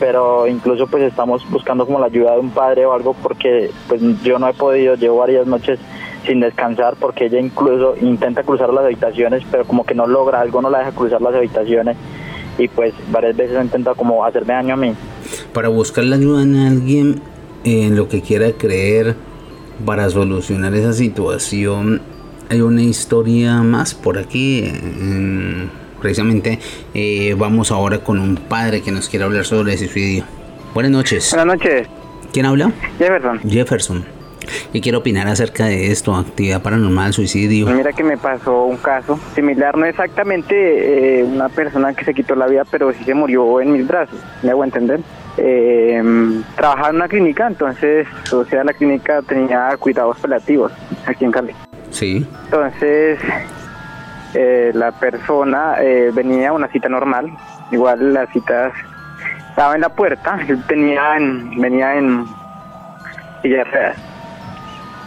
Pero incluso pues estamos buscando como la ayuda de un padre o algo porque pues yo no he podido, llevo varias noches sin descansar porque ella incluso intenta cruzar las habitaciones pero como que no logra, algo no la deja cruzar las habitaciones y pues varias veces intenta como hacerme daño a mí. Para buscar la ayuda en alguien en lo que quiera creer para solucionar esa situación, hay una historia más por aquí. precisamente eh, vamos ahora con un padre que nos quiere hablar sobre ese suicidio. Buenas noches. Buenas noches, ¿Quién habla? Jefferson. Jefferson. ¿Qué quiere opinar acerca de esto? Actividad paranormal, suicidio. Mira que me pasó un caso similar, no exactamente eh, una persona que se quitó la vida, pero sí se murió en mis brazos, me hago entender. Eh, trabajaba en una clínica, entonces, o sea, la clínica tenía cuidados paliativos aquí en Cali. Sí. Entonces, eh, la persona eh, venía a una cita normal, igual las citas estaba en la puerta, él tenía en- venía en silla de ruedas.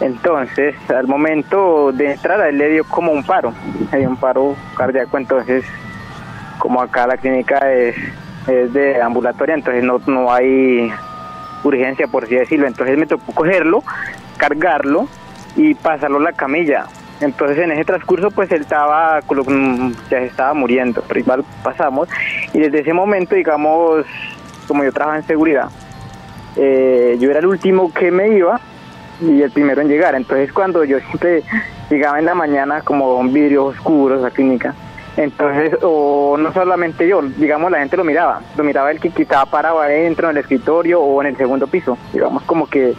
Entonces, al momento de entrar, él le dio como un paro, le un paro cardíaco, entonces, como acá la clínica es, de ambulatoria, entonces no, no hay urgencia, por así decirlo, entonces me tocó cogerlo, cargarlo y pasarlo a la camilla. Entonces en ese transcurso pues él estaba, mm, ya se estaba muriendo, pero igual pasamos. Y desde ese momento digamos, como yo trabajaba en seguridad, eh, yo era el último que me iba y el primero en llegar. Entonces cuando yo siempre llegaba en la mañana como vidrios oscuros a clínica, entonces, o no solamente yo, digamos la gente lo miraba, lo miraba el que quitaba parado adentro en el escritorio o en el segundo piso, digamos como que,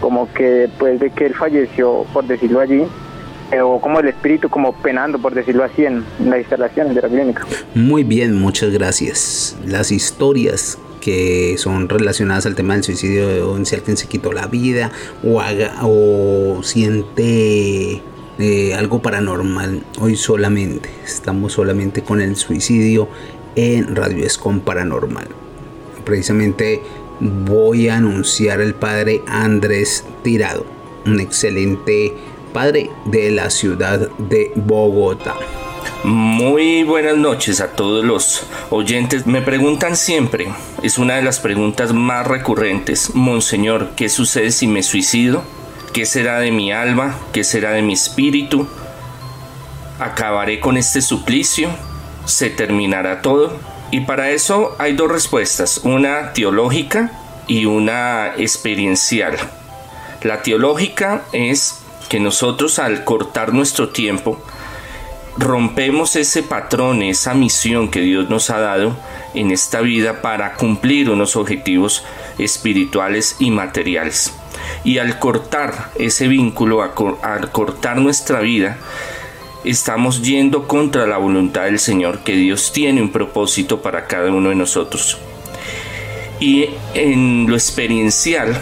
como que después de que él falleció, por decirlo allí, o como el espíritu como penando, por decirlo así, en, las instalaciones de la clínica. Muy bien, muchas gracias. Las historias que son relacionadas al tema del suicidio, si alguien se quitó la vida o, haga, o siente eh, algo paranormal, hoy solamente estamos solamente con el suicidio en Radio Escom Paranormal. Precisamente voy a anunciar al padre Andrés Tirado, un excelente padre de la ciudad de Bogotá. Muy buenas noches a todos los oyentes. Me preguntan siempre, es una de las preguntas más recurrentes, Monseñor, ¿qué sucede si me suicido? ¿Qué será de mi alma? ¿Qué será de mi espíritu? ¿Acabaré con este suplicio? ¿Se terminará todo? Y para eso hay dos respuestas, una teológica y una experiencial. La teológica es que nosotros al cortar nuestro tiempo, rompemos ese patrón, esa misión que Dios nos ha dado en esta vida para cumplir unos objetivos espirituales y materiales. Y al cortar ese vínculo, al cortar nuestra vida, estamos yendo contra la voluntad del Señor, que Dios tiene un propósito para cada uno de nosotros. Y en lo experiencial,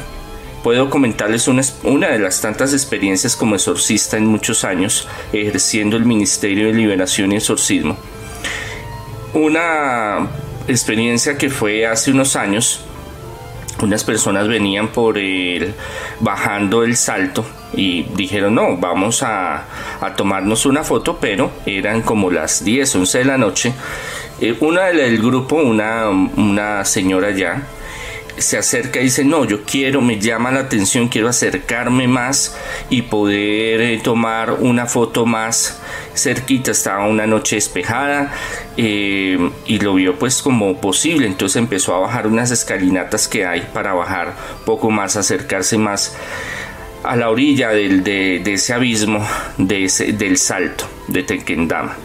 puedo comentarles una, de las tantas experiencias como exorcista en muchos años, ejerciendo el Ministerio de Liberación y Exorcismo. Una experiencia que fue hace unos años, unas personas venían por el bajando el salto y dijeron no vamos a, a tomarnos una foto pero eran como las 10 11 de la noche eh, una del grupo una, una señora ya se acerca y dice, no, yo quiero, me llama la atención, quiero acercarme más y poder eh, tomar una foto más cerquita. Estaba una noche despejada eh, y lo vio pues como posible. Entonces empezó a bajar unas escalinatas que hay para bajar poco más, acercarse más a la orilla de, ese abismo de ese, del salto de Tequendama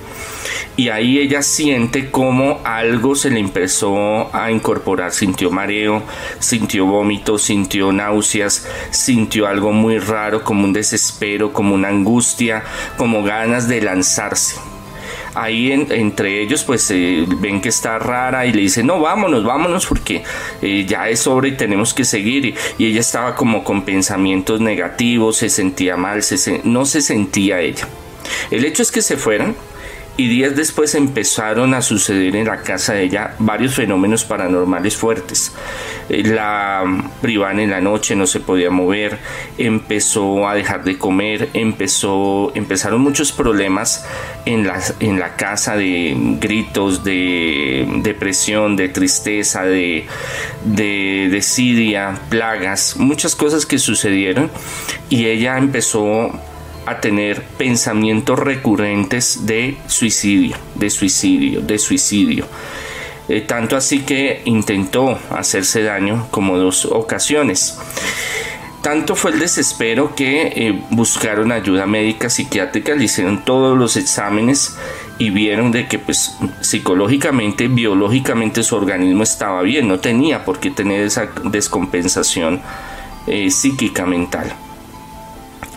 y ahí ella siente como algo se le empezó a incorporar, sintió mareo, sintió vómito, sintió náuseas, sintió algo muy raro, como un desespero, como una angustia, como ganas de lanzarse. Ahí entre ellos pues eh, ven que está rara y le dicen no vámonos vámonos porque eh, ya es hora y tenemos que seguir y, ella estaba como con pensamientos negativos se sentía mal no se sentía ella. El hecho es que se fueron y días después empezaron a suceder en la casa de ella varios fenómenos paranormales fuertes. Eh, la privaban en la noche, no se podía mover, empezó a dejar de comer, empezó, empezaron muchos problemas en la, en la casa de gritos, de depresión, de tristeza, de, de desidia, plagas, muchas cosas que sucedieron y ella empezó a tener pensamientos recurrentes de suicidio, de suicidio, de suicidio. Eh, tanto así que intentó hacerse daño como dos ocasiones. Tanto fue el desespero que eh, buscaron ayuda médica psiquiátrica, le hicieron todos los exámenes y vieron de que pues psicológicamente, biológicamente su organismo estaba bien, no tenía por qué tener esa descompensación eh, psíquica mental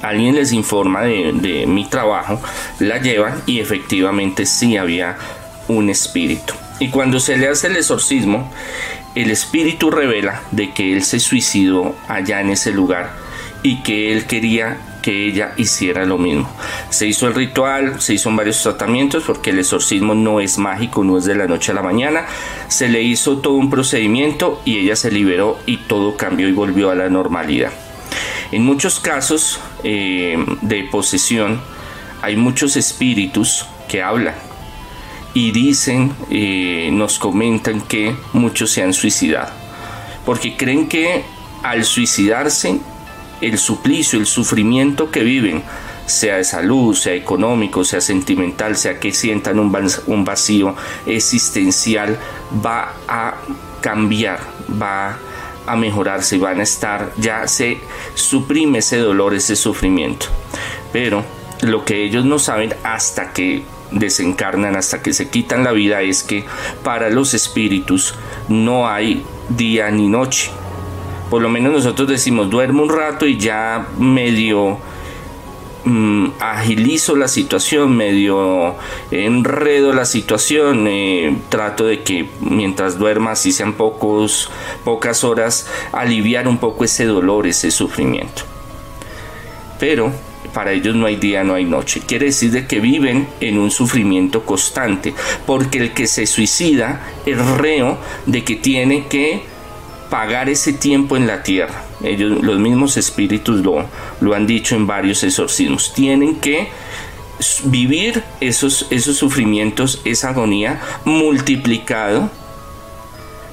alguien les informa de, mi trabajo, la llevan y efectivamente sí había un espíritu. Y cuando se le hace el exorcismo, el espíritu revela de que él se suicidó allá en ese lugar y que él quería que ella hiciera lo mismo. Se hizo el ritual, se hizo varios tratamientos porque el exorcismo no es mágico, no es de la noche a la mañana. Se le hizo todo un procedimiento y ella se liberó y todo cambió y volvió a la normalidad. En muchos casos eh, de posesión hay muchos espíritus que hablan y dicen, eh, nos comentan que muchos se han suicidado, porque creen que al suicidarse el suplicio, el sufrimiento que viven, sea de salud, sea económico, sea sentimental, sea que sientan un vacío existencial, va a cambiar, va a a mejorarse, van a estar, ya se suprime ese dolor, ese sufrimiento. Pero lo que ellos no saben hasta que desencarnan, hasta que se quitan la vida, es que para los espíritus no hay día ni noche. Por lo menos nosotros decimos, duermo un rato y ya medio Mm, agilizo la situación, medio enredo la situación, eh, trato de que mientras duerma, si sean pocos, pocas horas, aliviar un poco ese dolor, ese sufrimiento. Pero para ellos no hay día, no hay noche. Quiere decir de que viven en un sufrimiento constante, porque el que se suicida es reo de que tiene que pagar ese tiempo en la tierra. Ellos, los mismos espíritus lo, lo han dicho en varios exorcismos. Tienen que vivir esos, esos sufrimientos, esa agonía multiplicado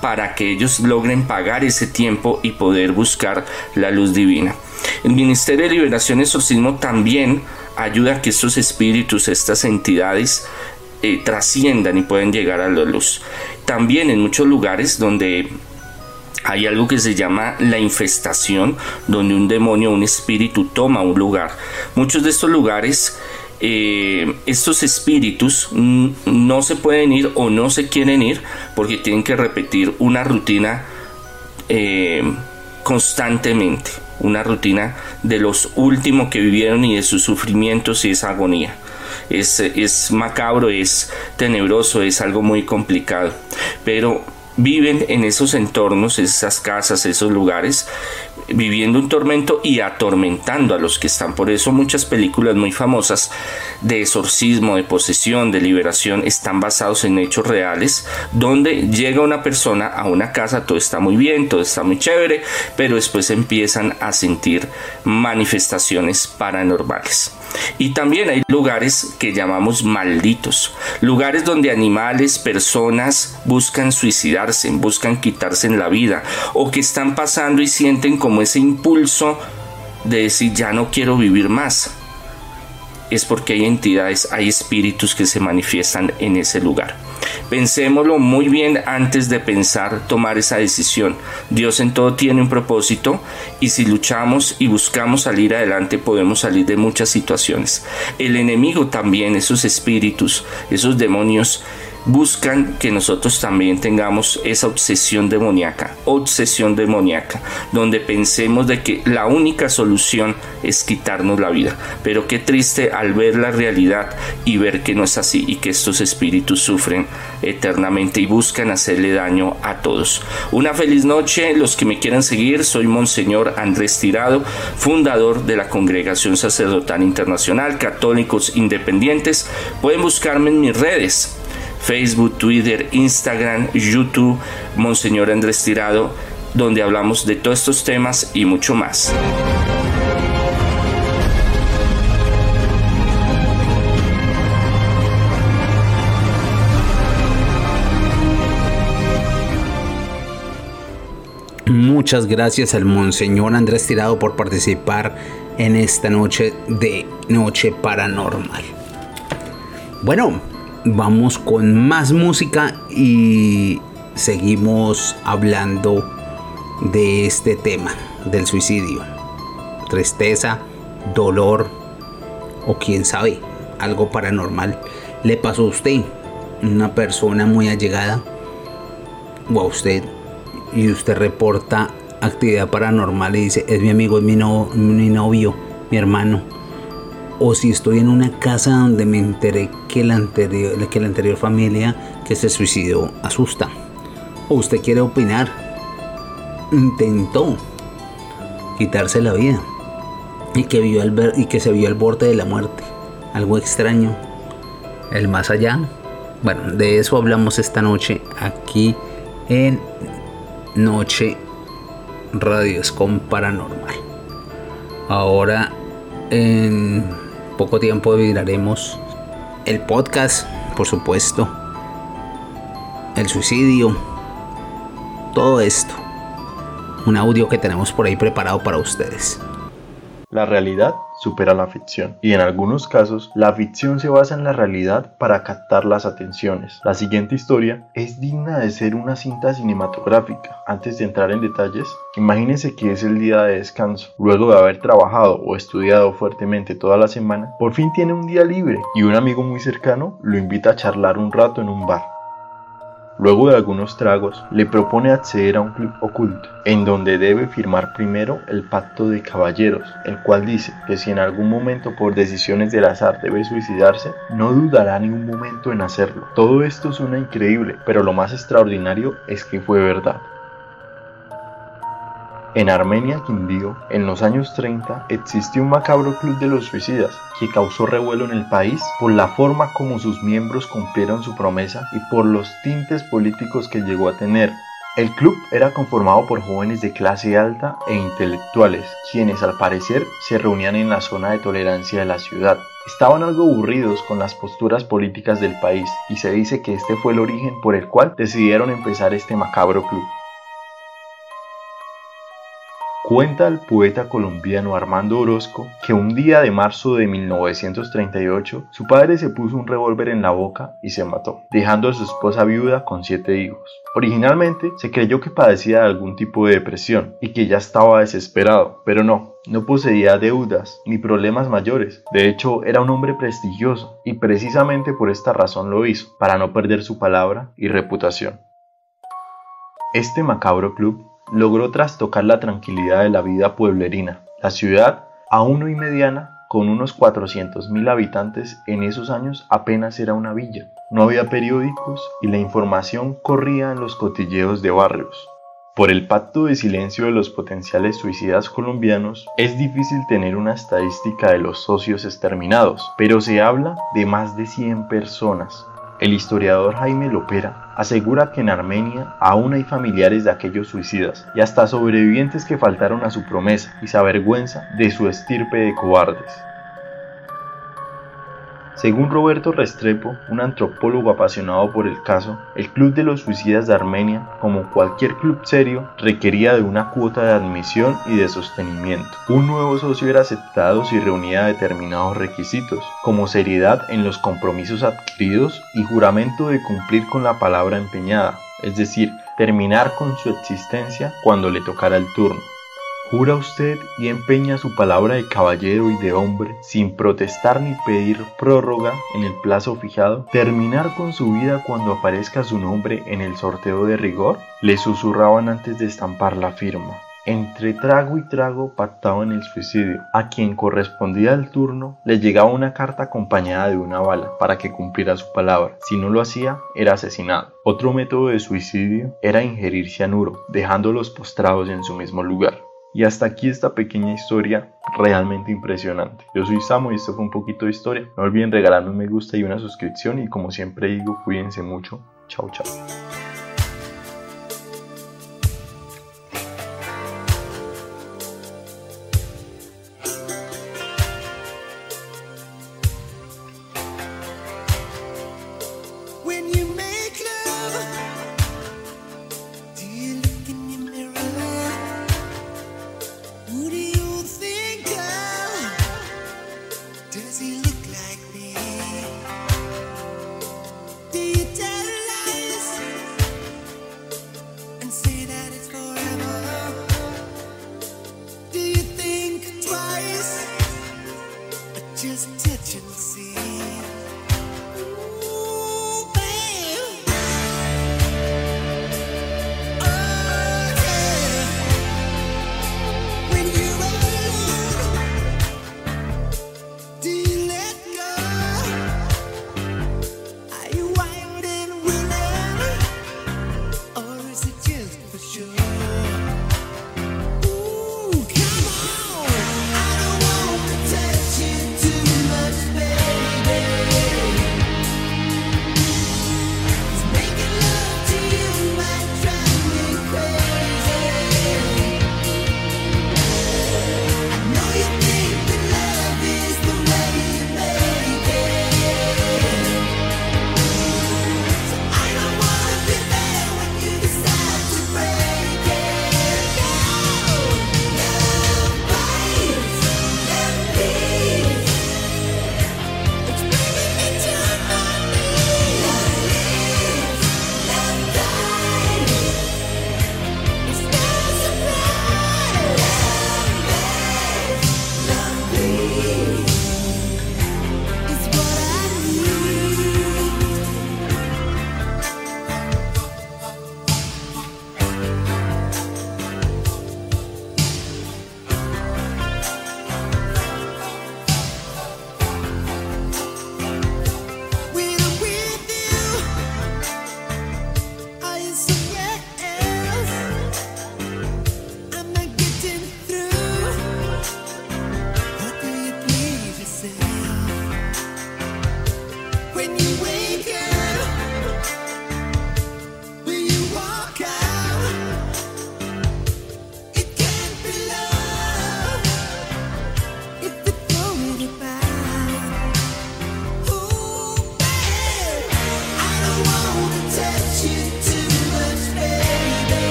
para que ellos logren pagar ese tiempo y poder buscar la luz divina. El Ministerio de Liberación Exorcismo también ayuda a que estos espíritus, estas entidades, eh, trasciendan y pueden llegar a la luz. También en muchos lugares donde hay algo que se llama la infestación, donde un demonio, un espíritu toma un lugar. Muchos de estos lugares eh, estos espíritus no se pueden ir o no se quieren ir porque tienen que repetir una rutina eh, constantemente, una rutina de los últimos que vivieron y de sus sufrimientos y esa agonía. Es, es macabro, es tenebroso, es algo muy complicado, pero viven en esos entornos, esas casas, esos lugares, viviendo un tormento y atormentando a los que están. Por eso muchas películas muy famosas de exorcismo, de posesión, de liberación están basados en hechos reales, donde llega una persona a una casa, todo está muy bien, todo está muy chévere, pero después empiezan a sentir manifestaciones paranormales. Y también hay lugares que llamamos malditos, lugares donde animales, personas buscan suicidarse, buscan quitarse en la vida o que están pasando y sienten como ese impulso de decir ya no quiero vivir más. Es porque hay entidades, hay espíritus que se manifiestan en ese lugar. Pensémoslo muy bien antes de pensar tomar esa decisión. Dios en todo tiene un propósito y si luchamos y buscamos salir adelante podemos salir de muchas situaciones. El enemigo también, esos espíritus, esos demonios, buscan que nosotros también tengamos esa obsesión demoníaca, obsesión demoníaca, donde pensemos de que la única solución es quitarnos la vida. Pero qué triste al ver la realidad y ver que no es así y que estos espíritus sufren eternamente y buscan hacerle daño a todos. Una feliz noche, los que me quieran seguir, soy Monseñor Andrés Tirado, fundador de la Congregación Sacerdotal Internacional, Católicos Independientes. Pueden buscarme en mis redes Facebook, Twitter, Instagram, YouTube, Monseñor Andrés Tirado, donde hablamos de todos estos temas y mucho más. Muchas gracias al Monseñor Andrés Tirado por participar en esta noche de Noche Paranormal. Bueno, vamos con más música y seguimos hablando de este tema, del suicidio. Tristeza, dolor o quién sabe, algo paranormal le pasó a usted, una persona muy allegada o a usted y usted reporta actividad paranormal y dice, es mi amigo, es mi, mi novio, mi hermano. O si estoy en una casa donde me enteré que la anterior, que la anterior familia que se suicidó asusta. Usted quiere opinar. Intentó quitarse la vida y que, vio el, y que se vio al borde de la muerte. Algo extraño. El más allá. Bueno, de eso hablamos esta noche aquí en Noche Radio con Paranormal. Ahora en poco tiempo viraremos el podcast, por supuesto, el suicidio, todo esto. Un audio que tenemos por ahí preparado para ustedes. La realidad supera la ficción y en algunos casos la ficción se basa en la realidad para captar las atenciones. La siguiente historia es digna de ser una cinta cinematográfica. Antes de entrar en detalles, imagínense que es el día de descanso. Luego de haber trabajado o estudiado fuertemente toda la semana, por fin tiene un día libre y un amigo muy cercano lo invita a charlar un rato en un bar. Luego de algunos tragos, le propone acceder a un club oculto, en donde debe firmar primero el pacto de caballeros, el cual dice que si en algún momento por decisiones del azar debe suicidarse, no dudará ni un momento en hacerlo. Todo esto suena increíble, pero lo más extraordinario es que fue verdad. En Armenia, Quindío, en los años 30, existió un macabro club de los suicidas que causó revuelo en el país por la forma como sus miembros cumplieron su promesa y por los tintes políticos que llegó a tener. El club era conformado por jóvenes de clase alta e intelectuales, quienes al parecer se reunían en la zona de tolerancia de la ciudad. Estaban algo aburridos con las posturas políticas del país y se dice que este fue el origen por el cual decidieron empezar este macabro club. Cuenta el poeta colombiano Armando Orozco que un día de marzo de 1938 su padre se puso un revólver en la boca y se mató, dejando a su esposa viuda con siete hijos. Originalmente se creyó que padecía de algún tipo de depresión y que ya estaba desesperado, pero no, no poseía deudas ni problemas mayores. De hecho, era un hombre prestigioso y precisamente por esta razón lo hizo, para no perder su palabra y reputación. Este macabro club logró trastocar la tranquilidad de la vida pueblerina. La ciudad, aún hoy mediana, con unos 400.000 habitantes en esos años apenas era una villa. No había periódicos y la información corría en los cotilleos de barrios. Por el pacto de silencio de los potenciales suicidas colombianos, es difícil tener una estadística de los socios exterminados, pero se habla de más de 100 personas. El historiador Jaime Lopera asegura que en Armenia aún hay familiares de aquellos suicidas y hasta sobrevivientes que faltaron a su promesa y se avergüenza de su estirpe de cobardes. Según Roberto Restrepo, un antropólogo apasionado por el caso, el Club de los Suicidas de Armenia, como cualquier club serio, requería de una cuota de admisión y de sostenimiento. Un nuevo socio era aceptado si reunía determinados requisitos, como seriedad en los compromisos adquiridos y juramento de cumplir con la palabra empeñada, es decir, terminar con su existencia cuando le tocara el turno. Jura usted y empeña su palabra de caballero y de hombre, sin protestar ni pedir prórroga en el plazo fijado, terminar con su vida cuando aparezca su nombre en el sorteo de rigor? Le susurraban antes de estampar la firma. Entre trago y trago pactaban el suicidio. A quien correspondía el turno le llegaba una carta acompañada de una bala para que cumpliera su palabra. Si no lo hacía, era asesinado. Otro método de suicidio era ingerir cianuro, dejándolos postrados en su mismo lugar. Y hasta aquí esta pequeña historia realmente impresionante. Yo soy Samo y esto fue un poquito de historia. No olviden regalarme un me gusta y una suscripción y como siempre digo, cuídense mucho. Chao, chao.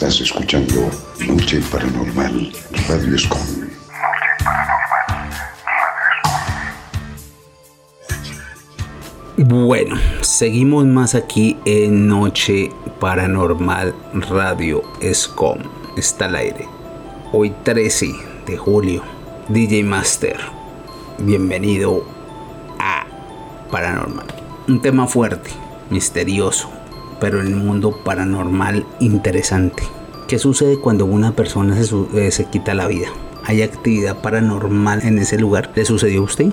Estás escuchando Noche Paranormal Radio Escom. Bueno, seguimos más aquí en Noche Paranormal Radio Escom. Está al aire. Hoy 13 de julio. DJ Master. Bienvenido a Paranormal. Un tema fuerte, misterioso, pero en el mundo paranormal interesante. ¿Qué sucede cuando una persona se, eh, se quita la vida? ¿Hay actividad paranormal en ese lugar? ¿Le sucedió a usted?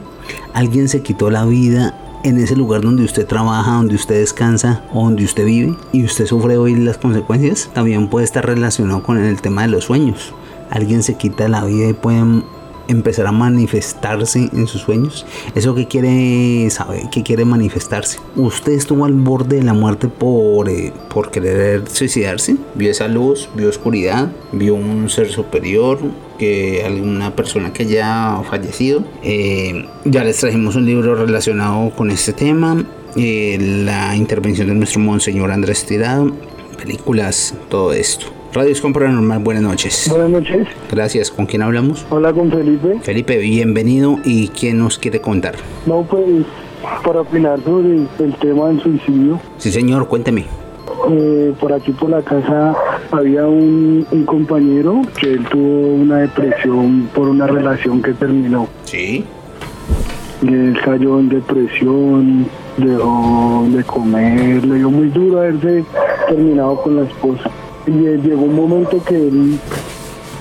¿Alguien se quitó la vida en ese lugar donde usted trabaja, donde usted descansa o donde usted vive y usted sufre hoy las consecuencias? También puede estar relacionado con el tema de los sueños. Alguien se quita la vida y pueden empezar a manifestarse en sus sueños. Eso que quiere saber, que quiere manifestarse. Usted estuvo al borde de la muerte por, eh, por querer suicidarse. Vio esa luz, vio oscuridad, vio un ser superior, que alguna persona que haya fallecido. Eh, ya les trajimos un libro relacionado con este tema. eh, la intervención de nuestro monseñor Andrés Tirado, películas, todo esto. Radio es Paranormal, buenas noches. Buenas noches. Gracias, ¿con quién hablamos? Hola con Felipe. Felipe, bienvenido y ¿quién nos quiere contar? No, pues para opinar sobre el tema del suicidio. Sí, señor, cuénteme. eh, por aquí por la casa había un, un compañero que él tuvo una depresión por una relación que terminó. Sí. Y él cayó en depresión, dejó de comer, le dio muy duro haberse terminado con la esposa. Y eh, llegó un momento que él,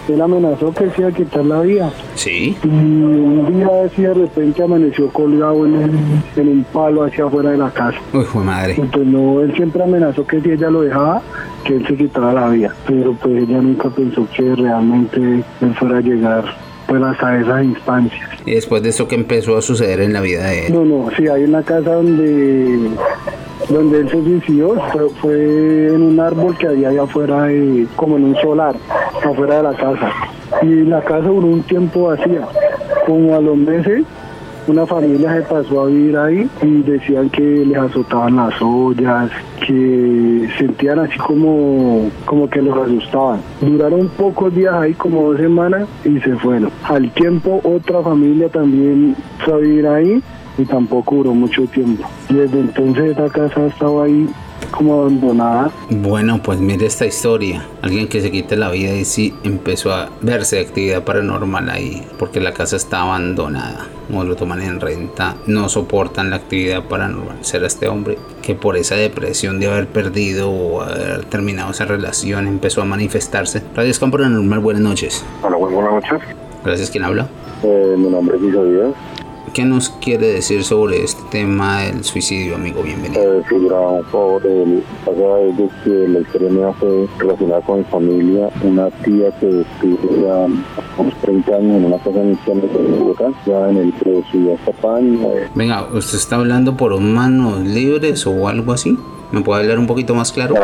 él amenazó que se iba a quitar la vida. Sí. Y un día así de repente amaneció colgado en, el- en un palo hacia afuera de la casa. Uy, fue madre. Pues no, él siempre amenazó que si ella lo dejaba, que él se quitara la vida. Pero pues ella nunca pensó que realmente él fuera a llegar pues hasta esas instancias. Y después de eso, ¿qué empezó a suceder en la vida de él? No, no, sí, hay una casa donde donde él se suicidó, fue, en un árbol que había allá afuera, de- como en un solar, afuera de la casa. Y la casa duró un tiempo vacía. Como a los meses, una familia se pasó a vivir ahí y decían que les azotaban las ollas, que sentían así como, como que los asustaban. Duraron pocos días ahí, como dos semanas, y se fueron. Al tiempo, otra familia también fue a vivir ahí y tampoco duró mucho tiempo. Y desde entonces esta casa ha estado ahí como abandonada. Bueno, pues mire esta historia. Alguien que se quita la vida y sí empezó a verse actividad paranormal ahí, porque la casa está abandonada. O lo toman en renta, no soportan la actividad paranormal. Será este hombre que por esa depresión de haber perdido o haber terminado esa relación empezó a manifestarse. Radio Escom Paranormal, buenas noches. Hola, buenas noches. Gracias, ¿quién habla? Eh, mi nombre es Díaz. ¿Qué nos quiere decir sobre este tema del suicidio, amigo? Bienvenido. Eh, sí, era un favor. El es de que la historia mía fue relacionada con mi familia. Una tía que estuvo ya unos 30 años en una casa inicial en Bogotá, ya en el que pan. eh, Venga, ¿usted está hablando por manos libres o algo así? ¿Me puede hablar un poquito más claro?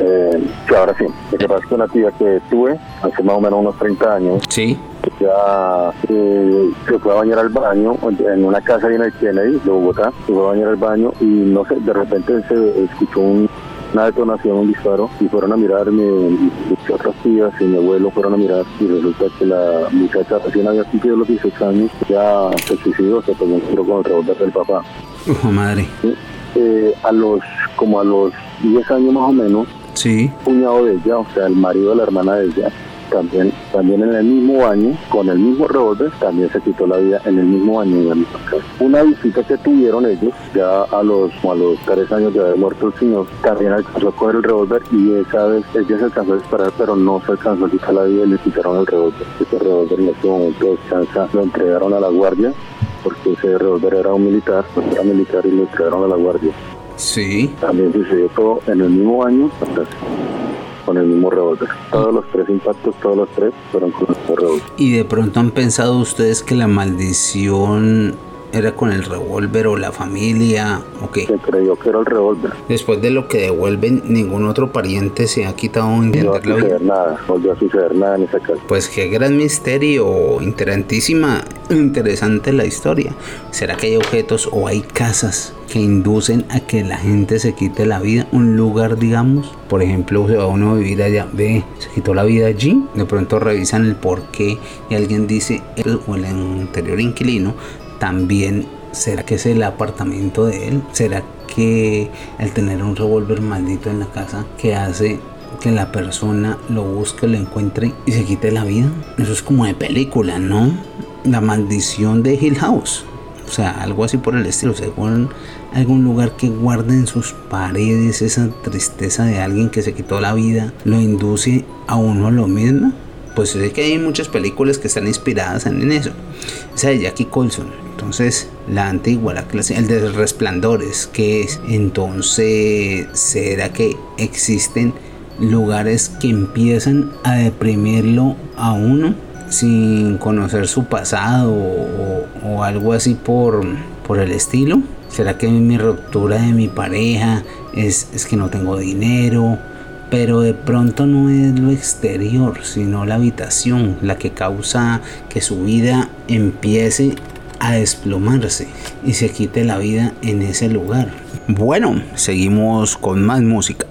eh, sí, ahora sí. Lo que pasa es que una tía que tuve hace más o menos unos 30 años. Sí. Ya eh, se fue a bañar al baño en una casa ahí en el Kennedy de Bogotá. Se fue a bañar al baño y no sé, de repente se escuchó un- una detonación, un disparo y fueron a mirar, mi, mis otras tías y mi abuelo fueron a mirar y resulta que la muchacha recién había cumplido los 18 años, ya se suicidó, se un tiro con el revólver del papá. Uf, madre. Eh, a los, como a los 10 años más o menos, Sí. cuñado de ella, o sea, el marido de la hermana de ella, también, también en el mismo año, con el mismo revólver, también se quitó la vida en el mismo año. en la misma casa. Una visita que tuvieron ellos, ya a los, como a los tres años de haber muerto el señor, también alcanzó a coger el revólver y esa vez ella se alcanzó a disparar, pero no se alcanzó a quitar la vida y le quitaron el revólver. Ese revólver en ese momento de descansa lo entregaron a la guardia, porque ese revólver era un militar, pues era militar y lo entregaron a la guardia. Sí. También sucedió todo en el mismo año, con el mismo revólver. Todos los tres impactos, todos los tres fueron con el mismo revólver. ¿Y de pronto han pensado ustedes que la maldición era con el revólver o la familia o qué? Se creyó que era el revólver. Después de lo que devuelven, ningún otro pariente se ha quitado un No volvió a suceder nada, volvió a suceder nada en esa casa. Pues qué gran misterio, interesantísima, interesante la historia. ¿Será que hay objetos o hay casas que inducen a que la gente se quite la vida? Un lugar, digamos, por ejemplo, se va uno a vivir allá, ve, se quitó la vida allí, de pronto revisan el por qué y alguien dice, él o el anterior inquilino también ¿Será que es el apartamento de él? ¿Será que el tener un revólver maldito en la casa que hace que la persona lo busque, lo encuentre y se quite la vida? Eso es como de película, ¿no? La maldición de Hill House. O sea, algo así por el estilo. Según algún lugar que guarde en sus paredes esa tristeza de alguien que se quitó la vida, lo induce a uno a lo mismo. Pues sé que hay muchas películas que están inspiradas en eso. Esa de Jackie Colson. Entonces, la antigua, la clase, el de resplandores, que es entonces, ¿será que existen lugares que empiezan a deprimirlo a uno sin conocer su pasado o, o algo así por, por el estilo? ¿Será que mi ruptura de mi pareja es, es que no tengo dinero? pero de pronto no es lo exterior, sino la habitación la que causa que su vida empiece a desplomarse y se quite la vida en ese lugar. Bueno, seguimos con más música.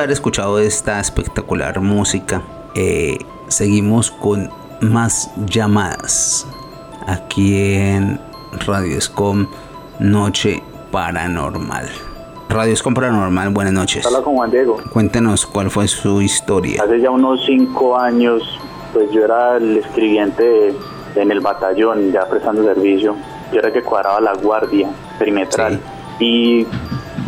Haber escuchado esta espectacular música, eh, seguimos con más llamadas aquí en Radio Escom Noche Paranormal. Radio Escom Paranormal, buenas noches. Habla con Juan Diego. Cuéntenos cuál fue su historia. Hace ya unos cinco años, pues yo era el escribiente en el batallón, ya prestando servicio. Yo era el que cuadraba la guardia perimetral. Y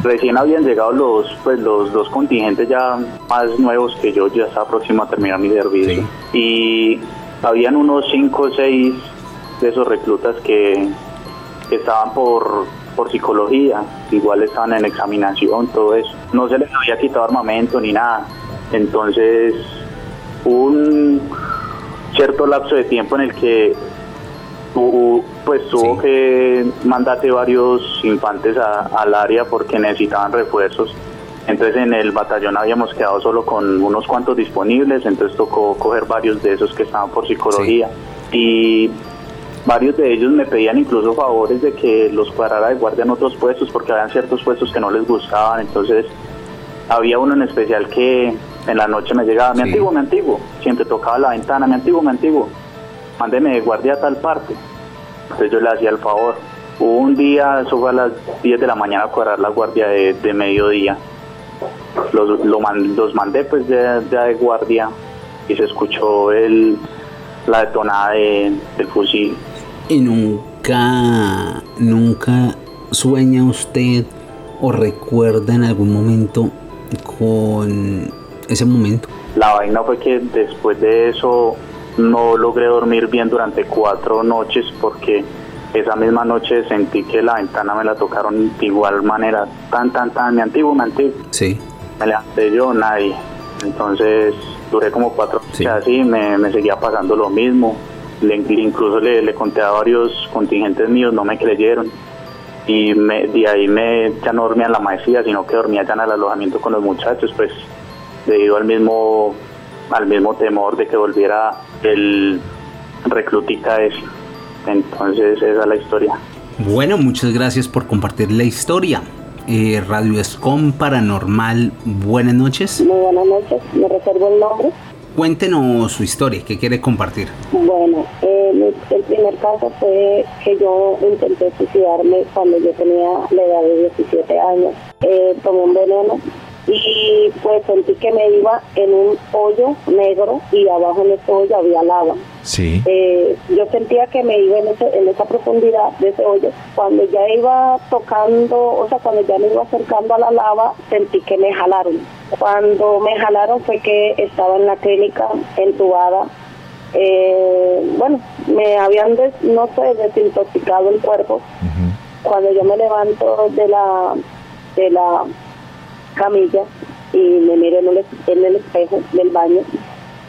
recién habían llegado los pues los dos contingentes ya más nuevos que yo, ya estaba próximo a terminar mi servicio. Y habían unos cinco o seis de esos reclutas que, que estaban por, por psicología, igual estaban en examinación, todo eso. No se les había quitado armamento ni nada. Entonces, un cierto lapso de tiempo en el que hubo- pues tuvo que mandarte varios infantes a- al área porque necesitaban refuerzos. Entonces en el batallón habíamos quedado solo con unos cuantos disponibles, entonces tocó coger varios de esos que estaban por psicología. Y varios de ellos me pedían incluso favores de que los cuadrara de guardia en otros puestos porque habían ciertos puestos que no les gustaban. Entonces había uno en especial que en la noche me llegaba, mi antiguo, mi antiguo, siempre tocaba la ventana, mi antiguo, mi antiguo, mándeme de guardia a tal parte. Entonces yo le hacía el favor. Hubo un día, eso fue a las 10 de la mañana, a cuadrar la guardia de, de mediodía. Los, lo man- los mandé pues de, de, de guardia y se escuchó el, la detonada de- del fusil. ¿Y nunca, nunca sueña usted o recuerda en algún momento con ese momento? La vaina fue que después de eso no logré dormir bien durante cuatro noches porque esa misma noche sentí que la ventana me la tocaron de igual manera, tan, tan, tan, mi antiguo, mi antiguo. Sí. Me levanté yo, nadie. Entonces duré como cuatro noches así, me, me seguía pasando lo mismo. Le- incluso le, le conté a varios contingentes míos, no me creyeron. Y me, de ahí me, ya no dormía en la maestría, sino que dormía ya en el alojamiento con los muchachos, pues debido al mismo, al mismo temor de que volviera el reclutica ese. Entonces esa es la historia. Bueno, muchas gracias por compartir la historia. Eh, Radio Escom Paranormal, buenas noches. Muy buenas noches, me reservo el nombre. Cuéntenos su historia, ¿qué quiere compartir? Bueno, eh, el primer caso fue que yo intenté suicidarme cuando yo tenía la edad de 17 años. Eh, tomé un veneno y pues sentí que me iba en un hoyo negro y abajo en ese hoyo había lava. Sí. Eh, yo sentía que me iba en, ese- en esa profundidad de ese hoyo. Cuando ya iba tocando, o sea, cuando ya me iba acercando a la lava, sentí que me jalaron. Cuando me jalaron fue que estaba en la clínica entubada. Eh, bueno, me habían, des- no sé, desintoxicado el cuerpo. Cuando yo me levanto de la, de la camilla y me miro en el, espejo del baño,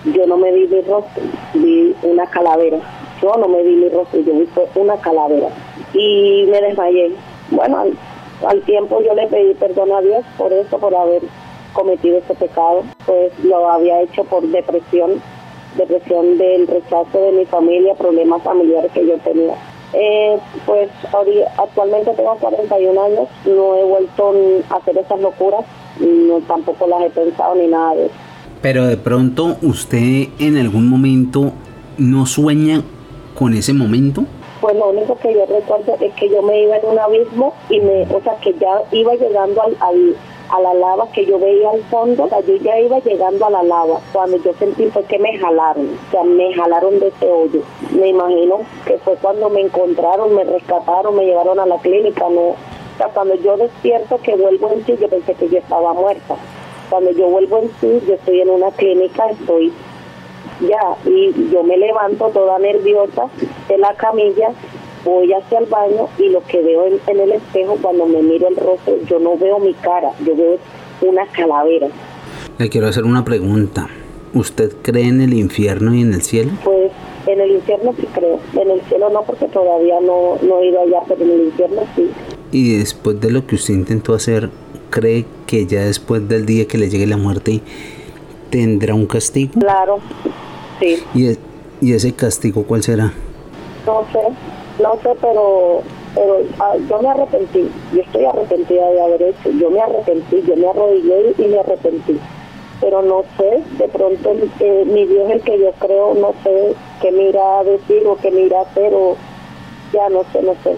yo no me vi mi rostro, vi una calavera. Yo no me vi mi rostro, yo vi una calavera. Y me desmayé. Bueno, al, al tiempo yo le pedí perdón a Dios por eso, por haber cometido ese pecado. Pues lo había hecho por depresión, depresión del rechazo de mi familia, problemas familiares que yo tenía. Eh, pues actualmente tengo 41 años, no he vuelto a hacer esas locuras, no, tampoco las he pensado ni nada de eso. Pero de pronto usted en algún momento no sueña con ese momento. Pues lo único que yo recuerdo es que yo me iba en un abismo y me, o sea, que ya iba llegando al, al- a la lava que yo veía al fondo, o sea, ya iba llegando a la lava. Cuando yo sentí fue que me jalaron, o sea, me jalaron de ese hoyo. Me imagino que fue cuando me encontraron, me rescataron, me llevaron a la clínica, no. O sea, cuando yo despierto que vuelvo en sí, yo pensé que yo estaba muerta. Cuando yo vuelvo en sí, yo estoy en una clínica, estoy ya, y yo me levanto toda nerviosa de la camilla, voy hacia el baño y lo que veo en, en el espejo cuando me miro el rostro, yo no veo mi cara, yo veo una calavera. Le quiero hacer una pregunta. ¿Usted cree en el infierno y en el cielo? Pues en el infierno sí creo, en el cielo no porque todavía no, no he ido allá, pero en el infierno sí. Y después de lo que usted intentó hacer, ¿cree que ya después del día que le llegue la muerte tendrá un castigo? Claro, sí. ¿Y, e- y ese castigo cuál será? No sé, no sé, pero pero ah, yo me arrepentí, yo estoy arrepentida de haber hecho, yo me arrepentí, yo me arrodillé y me arrepentí, pero no sé, de pronto eh, mi Dios el que yo creo, no sé qué me irá a decir o qué me irá a hacer ya no sé, no sé.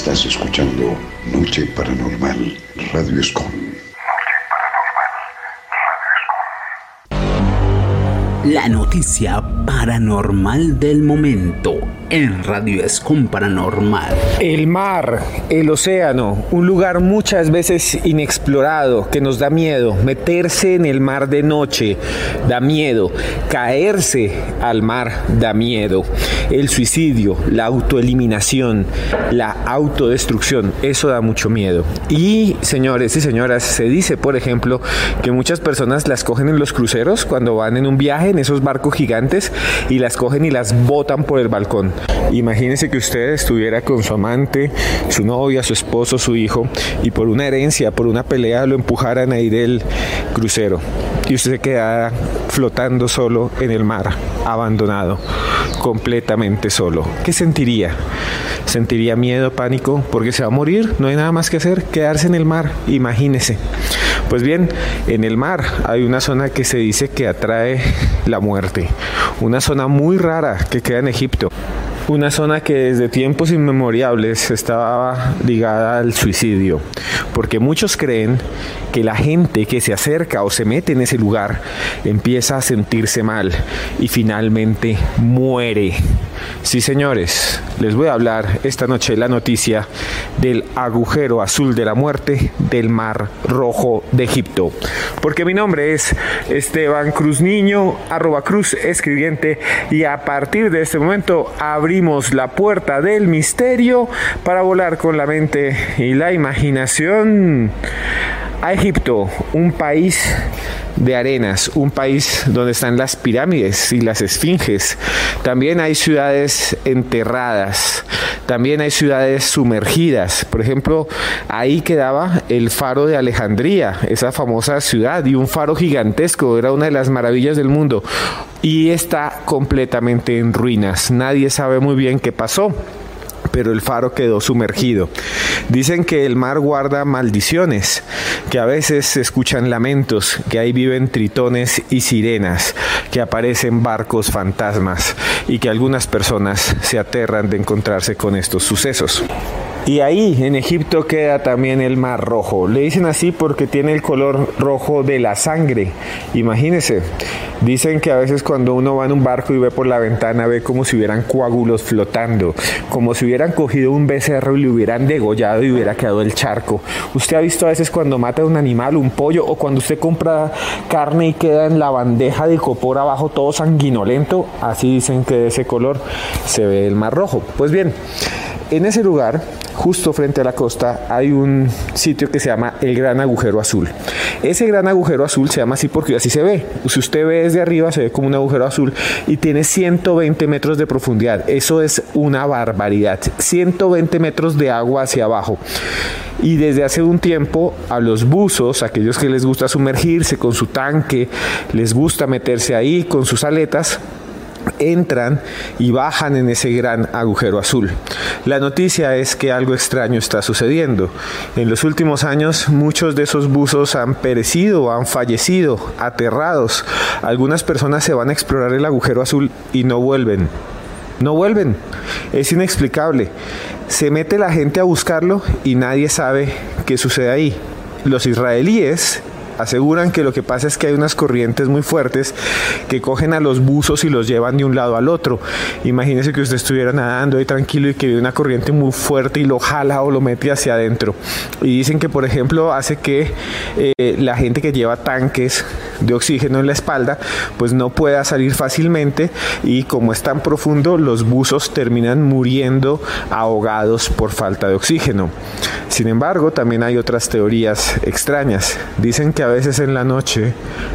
Estás escuchando Noche Paranormal Radio Escom. La noticia paranormal del momento en Radio Escom Paranormal. El mar, el océano, un lugar muchas veces inexplorado que nos da miedo. Meterse en el mar de noche da miedo. Caerse al mar da miedo. El suicidio, la autoeliminación, la autodestrucción, eso da mucho miedo. Y señores y señoras, se dice, por ejemplo, que muchas personas las cogen en los cruceros cuando van en un viaje en esos barcos gigantes y las cogen y las botan por el balcón. Imagínese que usted estuviera con su amante, su novia, su esposo, su hijo, y por una herencia, por una pelea, lo empujaran ahí del crucero. Y usted se quedara flotando solo en el mar, abandonado, completamente solo. ¿Qué sentiría? ¿Sentiría miedo, pánico? Porque se va a morir, no hay nada más que hacer, quedarse en el mar, imagínese. Pues bien, en el mar hay una zona que se dice que atrae la muerte, una zona muy rara que queda en Egipto una zona que desde tiempos inmemoriales estaba ligada al suicidio, porque muchos creen que la gente que se acerca o se mete en ese lugar empieza a sentirse mal y finalmente muere. Sí, señores, les voy a hablar esta noche la noticia del agujero azul de la muerte del Mar Rojo de Egipto. Porque mi nombre es Esteban Cruz Niño, arroba Cruz Escribiente, y a partir de este momento la puerta del misterio para volar con la mente y la imaginación a Egipto, un país de arenas, un país donde están las pirámides y las esfinges. También hay ciudades enterradas, también hay ciudades sumergidas. Por ejemplo, ahí quedaba el faro de Alejandría, esa famosa ciudad, y un faro gigantesco, era una de las maravillas del mundo. Y está completamente en ruinas. Nadie sabe muy bien qué pasó pero el faro quedó sumergido. Dicen que el mar guarda maldiciones, que a veces se escuchan lamentos, que ahí viven tritones y sirenas, que aparecen barcos fantasmas y que algunas personas se aterran de encontrarse con estos sucesos. Y ahí en Egipto queda también el mar rojo. Le dicen así porque tiene el color rojo de la sangre. Imagínense. Dicen que a veces cuando uno va en un barco y ve por la ventana ve como si hubieran coágulos flotando, como si hubieran cogido un becerro y le hubieran degollado y hubiera quedado el charco. Usted ha visto a veces cuando mata un animal, un pollo, o cuando usted compra carne y queda en la bandeja de copor abajo todo sanguinolento, así dicen que de ese color se ve el mar rojo. Pues bien, en ese lugar, justo frente a la costa, hay un sitio que se llama el Gran Agujero Azul. Ese gran agujero azul se llama así porque así se ve. Si usted ve desde arriba, se ve como un agujero azul y tiene 120 metros de profundidad. Eso es una barbaridad. 120 metros de agua hacia abajo. Y desde hace un tiempo a los buzos, aquellos que les gusta sumergirse con su tanque, les gusta meterse ahí con sus aletas, entran y bajan en ese gran agujero azul. La noticia es que algo extraño está sucediendo. En los últimos años muchos de esos buzos han perecido, han fallecido, aterrados. Algunas personas se van a explorar el agujero azul y no vuelven. No vuelven. Es inexplicable. Se mete la gente a buscarlo y nadie sabe qué sucede ahí. Los israelíes aseguran que lo que pasa es que hay unas corrientes muy fuertes que cogen a los buzos y los llevan de un lado al otro. Imagínese que usted estuviera nadando ahí tranquilo y que ve una corriente muy fuerte y lo jala o lo mete hacia adentro. Y dicen que, por ejemplo, hace que eh, la gente que lleva tanques de oxígeno en la espalda, pues no pueda salir fácilmente y como es tan profundo, los buzos terminan muriendo ahogados por falta de oxígeno. Sin embargo, también hay otras teorías extrañas. Dicen que a veces en la noche,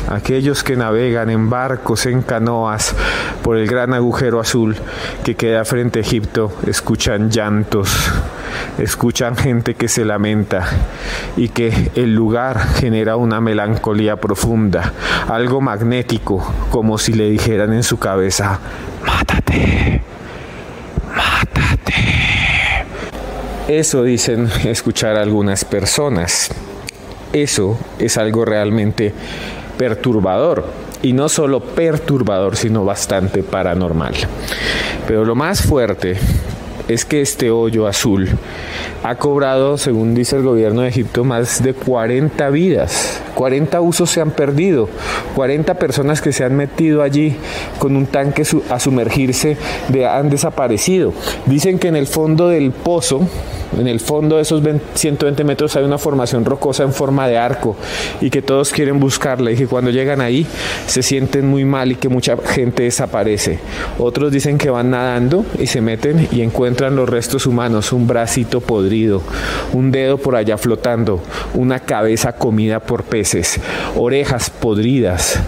aquellos que navegan en barcos, en canoas, por el gran agujero azul que queda frente a Egipto, escuchan llantos, escuchan gente que se lamenta y que el lugar genera una melancolía profunda, algo magnético, como si le dijeran en su cabeza, mátate, mátate. Eso dicen escuchar algunas personas. Eso es algo realmente perturbador. Y no solo perturbador, sino bastante paranormal. Pero lo más fuerte es que este hoyo azul ha cobrado, según dice el gobierno de Egipto, más de 40 vidas. 40 usos se han perdido, 40 personas que se han metido allí con un tanque a sumergirse de, han desaparecido. Dicen que en el fondo del pozo, en el fondo de esos 120 metros hay una formación rocosa en forma de arco y que todos quieren buscarla y que cuando llegan ahí se sienten muy mal y que mucha gente desaparece. Otros dicen que van nadando y se meten y encuentran los restos humanos, un bracito podrido, un dedo por allá flotando, una cabeza comida por peces, orejas podridas,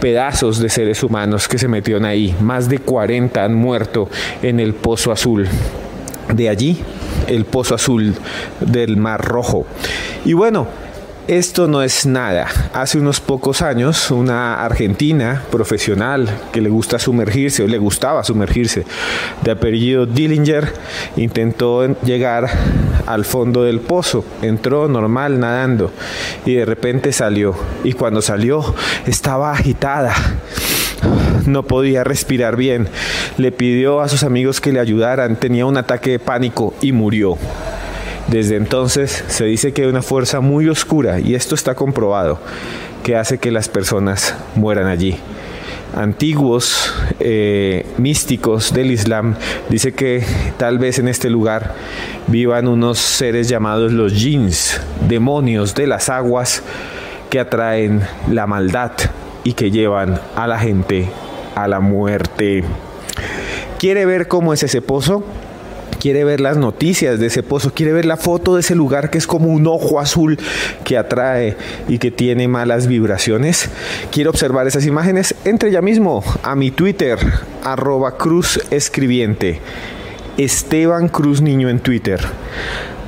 pedazos de seres humanos que se metieron ahí. Más de 40 han muerto en el Pozo Azul. De allí, el Pozo Azul del Mar Rojo. Y bueno, esto no es nada. Hace unos pocos años, una argentina profesional que le gusta sumergirse o le gustaba sumergirse, de apellido Dillinger, intentó llegar al fondo del pozo. Entró normal nadando y de repente salió. Y cuando salió estaba agitada. No podía respirar bien. Le pidió a sus amigos que le ayudaran. Tenía un ataque de pánico y murió. Desde entonces se dice que hay una fuerza muy oscura, y esto está comprobado, que hace que las personas mueran allí. Antiguos eh, místicos del Islam dice que tal vez en este lugar vivan unos seres llamados los jinns, demonios de las aguas que atraen la maldad y que llevan a la gente a la muerte. ¿Quiere ver cómo es ese pozo? quiere ver las noticias de ese pozo, quiere ver la foto de ese lugar que es como un ojo azul que atrae y que tiene malas vibraciones, quiere observar esas imágenes, entre ya mismo a mi Twitter, arroba cruz escribiente, Esteban Cruz Niño en Twitter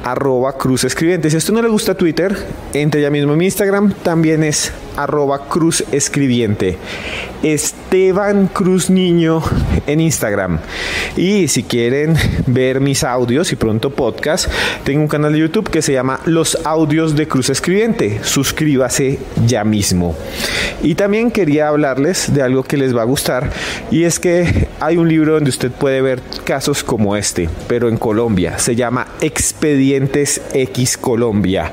arroba cruz escribiente. Si esto no le gusta Twitter, entre ya mismo en mi Instagram, también es arroba cruz escribiente. Esteban Cruz Niño en Instagram. Y si quieren ver mis audios y pronto podcast, tengo un canal de YouTube que se llama Los Audios de Cruz Escribiente. Suscríbase ya mismo. Y también quería hablarles de algo que les va a gustar y es que hay un libro donde usted puede ver casos como este, pero en Colombia. Se llama Expedientes X Colombia.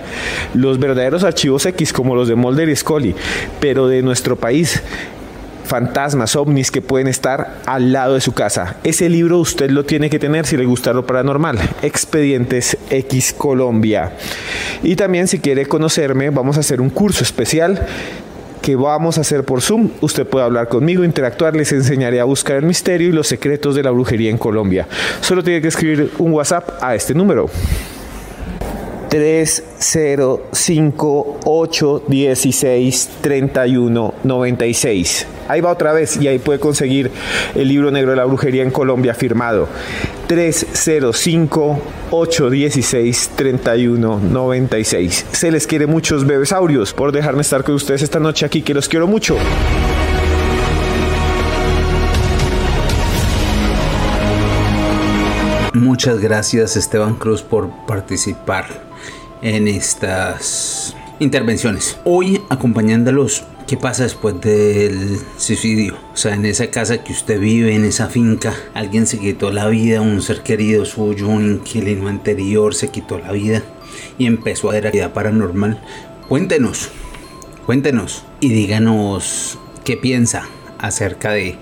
Los verdaderos archivos X como los de Mulder y Scully, pero de nuestro país fantasmas, ovnis que pueden estar al lado de su casa. Ese libro usted lo tiene que tener si le gusta lo paranormal. Expedientes X Colombia. Y también si quiere conocerme, vamos a hacer un curso especial que vamos a hacer por Zoom. Usted puede hablar conmigo, interactuar, les enseñaré a buscar el misterio y los secretos de la brujería en Colombia. Solo tiene que escribir un WhatsApp a este número. 305-816-3196. Ahí va otra vez y ahí puede conseguir el libro negro de la brujería en Colombia firmado. 305-816-3196. Se les quiere muchos bebesaurios por dejarme estar con ustedes esta noche aquí, que los quiero mucho. Muchas gracias Esteban Cruz por participar en estas intervenciones. Hoy acompañándolos, ¿qué pasa después del suicidio? O sea, en esa casa que usted vive, en esa finca, alguien se quitó la vida, un ser querido suyo, un inquilino anterior se quitó la vida y empezó a ver actividad paranormal. Cuéntenos, cuéntenos y díganos qué piensa acerca de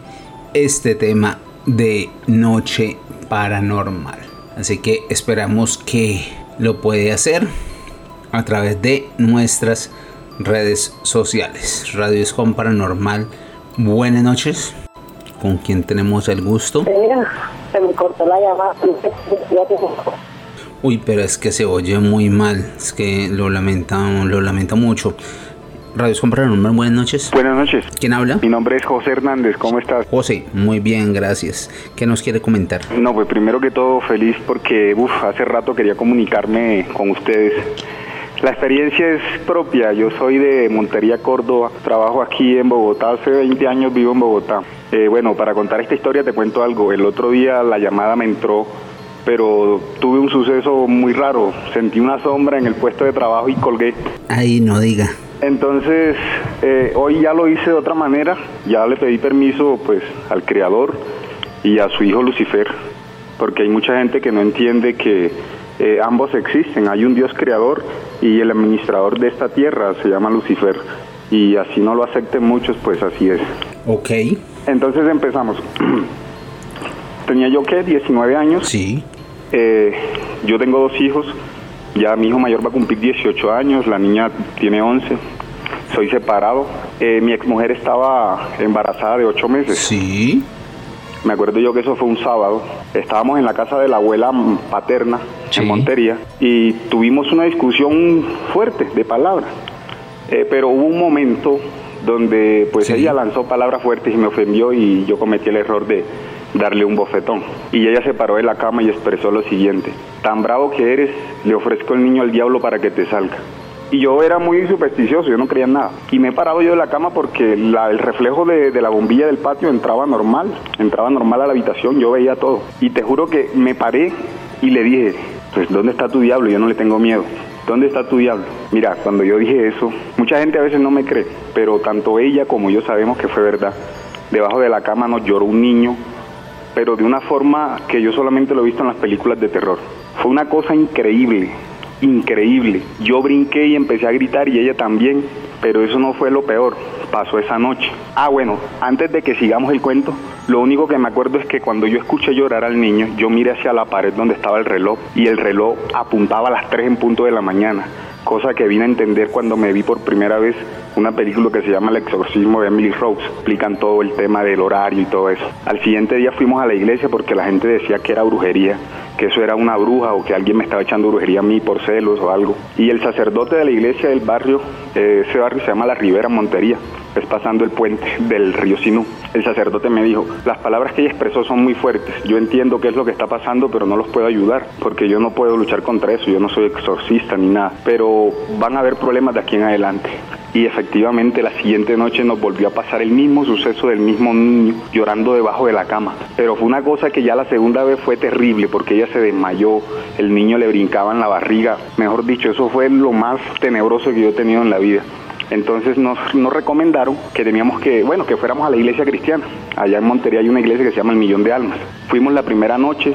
este tema de noche paranormal. Así que esperamos que lo puede hacer a través de nuestras redes sociales. Radio Escom Paranormal. Buenas noches. ¿Con quién tenemos el gusto? Se me cortó la llamada. Uy, pero es que se oye muy mal. Es que lo lamentamos, lo lamento mucho. Radio Escom Paranormal, buenas noches. Buenas noches. ¿Quién habla? Mi nombre es José Hernández, ¿cómo estás? José, muy bien, gracias. ¿Qué nos quiere comentar? No, pues primero que todo feliz porque uf, hace rato quería comunicarme con ustedes. La experiencia es propia, yo soy de Montería, Córdoba, trabajo aquí en Bogotá, hace 20 años vivo en Bogotá. Eh, bueno, para contar esta historia te cuento algo, el otro día la llamada me entró, pero tuve un suceso muy raro, sentí una sombra en el puesto de trabajo y colgué. Ahí no diga. Entonces, eh, hoy ya lo hice de otra manera, ya le pedí permiso pues al creador y a su hijo Lucifer porque hay mucha gente que no entiende que eh, ambos existen. Hay un Dios creador y el administrador de esta tierra se llama Lucifer. Y así no lo acepten muchos, pues así es. Ok. Entonces empezamos. Tenía yo que 19 años. Sí. Eh, yo tengo dos hijos. Ya mi hijo mayor va a cumplir 18 años, la niña tiene 11. Soy separado. Eh, mi exmujer estaba embarazada de 8 meses. Sí. Me acuerdo yo que eso fue un sábado. Estábamos en la casa de la abuela paterna en Montería y tuvimos una discusión fuerte de palabras. Eh, pero hubo un momento donde pues ella lanzó palabras fuertes y me ofendió y yo cometí el error de darle un bofetón. Y ella se paró de la cama y expresó lo siguiente, tan bravo que eres, le ofrezco el niño al diablo para que te salga. Y yo era muy supersticioso, yo no creía en nada. Y me he parado yo de la cama porque la- el reflejo de, la bombilla del patio entraba normal, entraba normal a la habitación, yo veía todo. Y te juro que me paré y le dije, pues ¿dónde está tu diablo? Yo no le tengo miedo. ¿Dónde está tu diablo? Mira, cuando yo dije eso, mucha gente a veces no me cree, pero tanto ella como yo sabemos que fue verdad. Debajo de la cama nos lloró un niño, pero de una forma que yo solamente lo he visto en las películas de terror. Fue una cosa increíble, increíble. Yo brinqué y empecé a gritar y ella también, pero eso no fue lo peor. Pasó esa noche. Ah, bueno, antes de que sigamos el cuento, lo único que me acuerdo es que cuando yo escuché llorar al niño, yo miré hacia la pared donde estaba el reloj y el reloj apuntaba a las 3 en punto de la mañana, cosa que vine a entender cuando me vi por primera vez una película que se llama El exorcismo de Emily Rose. Explican todo el tema del horario y todo eso. Al siguiente día fuimos a la iglesia porque la gente decía que era brujería, que eso era una bruja o que alguien me estaba echando brujería a mí por celos o algo. Y el sacerdote de la iglesia del barrio, eh, ese barrio se llama La Ribera Montería, es pasando el puente del río Sinú. El sacerdote me dijo, las palabras que ella expresó son muy fuertes. Yo entiendo qué es lo que está pasando, pero no los puedo ayudar, porque yo no puedo luchar contra eso, yo no soy exorcista ni nada. Pero van a haber problemas de aquí en adelante. Y efectivamente la siguiente noche nos volvió a pasar el mismo suceso del mismo niño llorando debajo de la cama. Pero fue una cosa que ya la segunda vez fue terrible porque ella se desmayó, el niño le brincaba en la barriga. Mejor dicho, eso fue lo más tenebroso que yo he tenido en la vida. Entonces nos, nos recomendaron que teníamos que, bueno, que fuéramos a la iglesia cristiana. Allá en Montería hay una iglesia que se llama El Millón de Almas. Fuimos la primera noche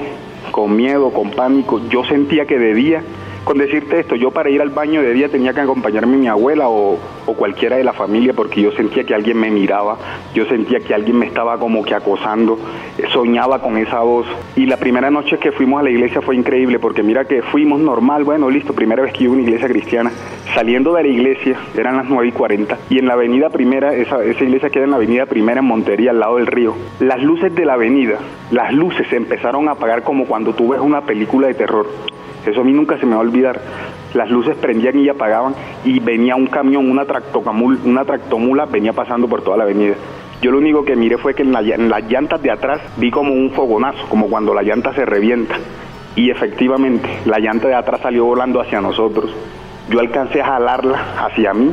con miedo, con pánico. Yo sentía que de día, con decirte esto, yo para ir al baño de día tenía que acompañarme mi abuela o, o cualquiera de la familia porque yo sentía que alguien me miraba, yo sentía que alguien me estaba como que acosando, eh, soñaba con esa voz. Y la primera noche que fuimos a la iglesia fue increíble porque mira que fuimos normal, bueno, listo, primera vez que iba a una iglesia cristiana. Saliendo de la iglesia, eran las 9 y 40, y en la avenida primera, esa, esa iglesia queda en la avenida primera en Montería, al lado del río. Las luces de la avenida, las luces se empezaron a apagar como cuando tú ves una película de terror. Eso a mí nunca se me va a olvidar. Las luces prendían y apagaban y venía un camión, una, tractocamul, una tractomula, venía pasando por toda la avenida. Yo lo único que miré fue que en, la en las llantas de atrás vi como un fogonazo, como cuando la llanta se revienta. Y efectivamente, la llanta de atrás salió volando hacia nosotros. Yo alcancé a jalarla hacia mí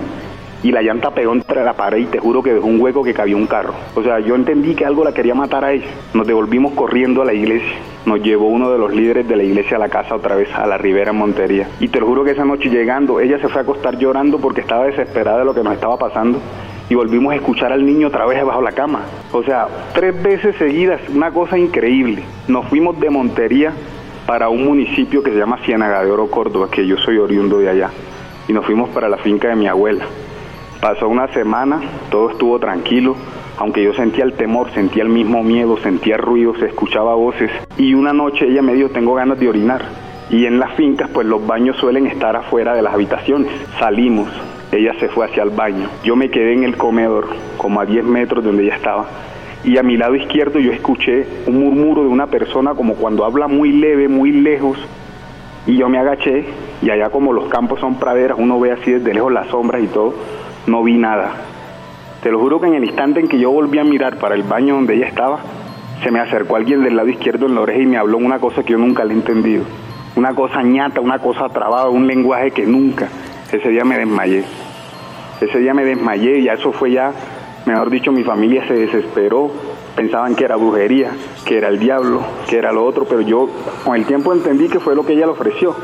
y la llanta pegó entre la pared y te juro que dejó un hueco que cabía un carro. O sea, yo entendí que algo la quería matar a ella. Nos devolvimos corriendo a la iglesia. Nos llevó uno de los líderes de la iglesia a la casa otra vez, a la Ribera Montería. Y te lo juro que esa noche llegando, ella se fue a acostar llorando porque estaba desesperada de lo que nos estaba pasando. Y volvimos a escuchar al niño otra vez bajo la cama. O sea, tres veces seguidas, una cosa increíble. Nos fuimos de Montería para un municipio que se llama Ciénaga de Oro, Córdoba, que yo soy oriundo de allá. Y nos fuimos para la finca de mi abuela. Pasó una semana, todo estuvo tranquilo, aunque yo sentía el temor, sentía el mismo miedo, sentía ruidos, escuchaba voces. Y una noche ella me dijo, tengo ganas de orinar. Y en las fincas, pues los baños suelen estar afuera de las habitaciones. Salimos, ella se fue hacia el baño. Yo me quedé en el comedor, como a 10 metros de donde ella estaba. Y a mi lado izquierdo yo escuché un murmuro de una persona como cuando habla muy leve, muy lejos. Y yo me agaché y allá como los campos son praderas, uno ve así desde lejos las sombras y todo, no vi nada. Te lo juro que en el instante en que yo volví a mirar para el baño donde ella estaba, se me acercó alguien del lado izquierdo en la oreja y me habló una cosa que yo nunca le he entendido. Una cosa ñata, una cosa trabada, un lenguaje que nunca. Ese día me desmayé. Ese día me desmayé y ya eso fue ya, mejor dicho, mi familia se desesperó. Pensaban que era brujería, que era el diablo, que era lo otro, pero yo con el tiempo entendí que fue lo que ella le ofreció.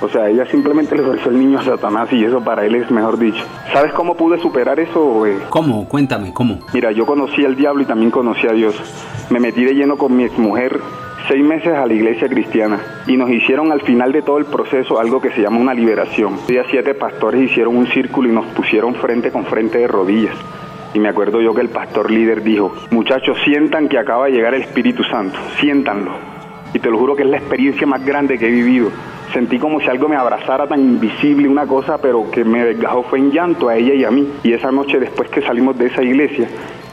O sea, ella simplemente le ofreció el niño a Satanás y eso para él es mejor dicho. ¿Sabes cómo pude superar eso? eh? ¿Cómo? Cuéntame, ¿cómo? Mira, yo conocí al diablo y también conocí a Dios. Me metí de lleno con mi exmujer seis meses a la iglesia cristiana y nos hicieron al final de todo el proceso algo que se llama una liberación. Día siete pastores hicieron un círculo y nos pusieron frente con frente de rodillas. Y me acuerdo yo que el pastor líder dijo, muchachos, sientan que acaba de llegar el Espíritu Santo, siéntanlo. Y te lo juro que es la experiencia más grande que he vivido. Sentí como si algo me abrazara tan invisible, una cosa, pero que me desgajó fue en llanto a ella y a mí. Y esa noche, después que salimos de esa iglesia,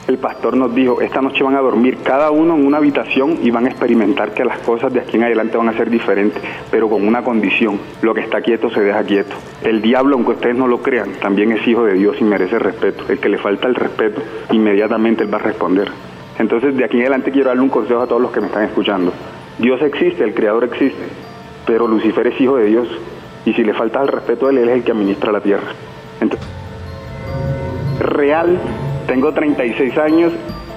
el pastor nos dijo, esta noche van a dormir cada uno en una habitación y van a experimentar que las cosas de aquí en adelante van a ser diferentes, pero con una condición, lo que está quieto se deja quieto. El diablo, aunque ustedes no lo crean, también es hijo de Dios y merece respeto. El que le falta el respeto, inmediatamente él va a responder. Entonces, de aquí en adelante quiero darle un consejo a todos los que me están escuchando. Dios existe, el Creador existe, pero Lucifer es hijo de Dios. Y si le falta el respeto a él, él es el que administra la tierra. Entonces, real, tengo 36 años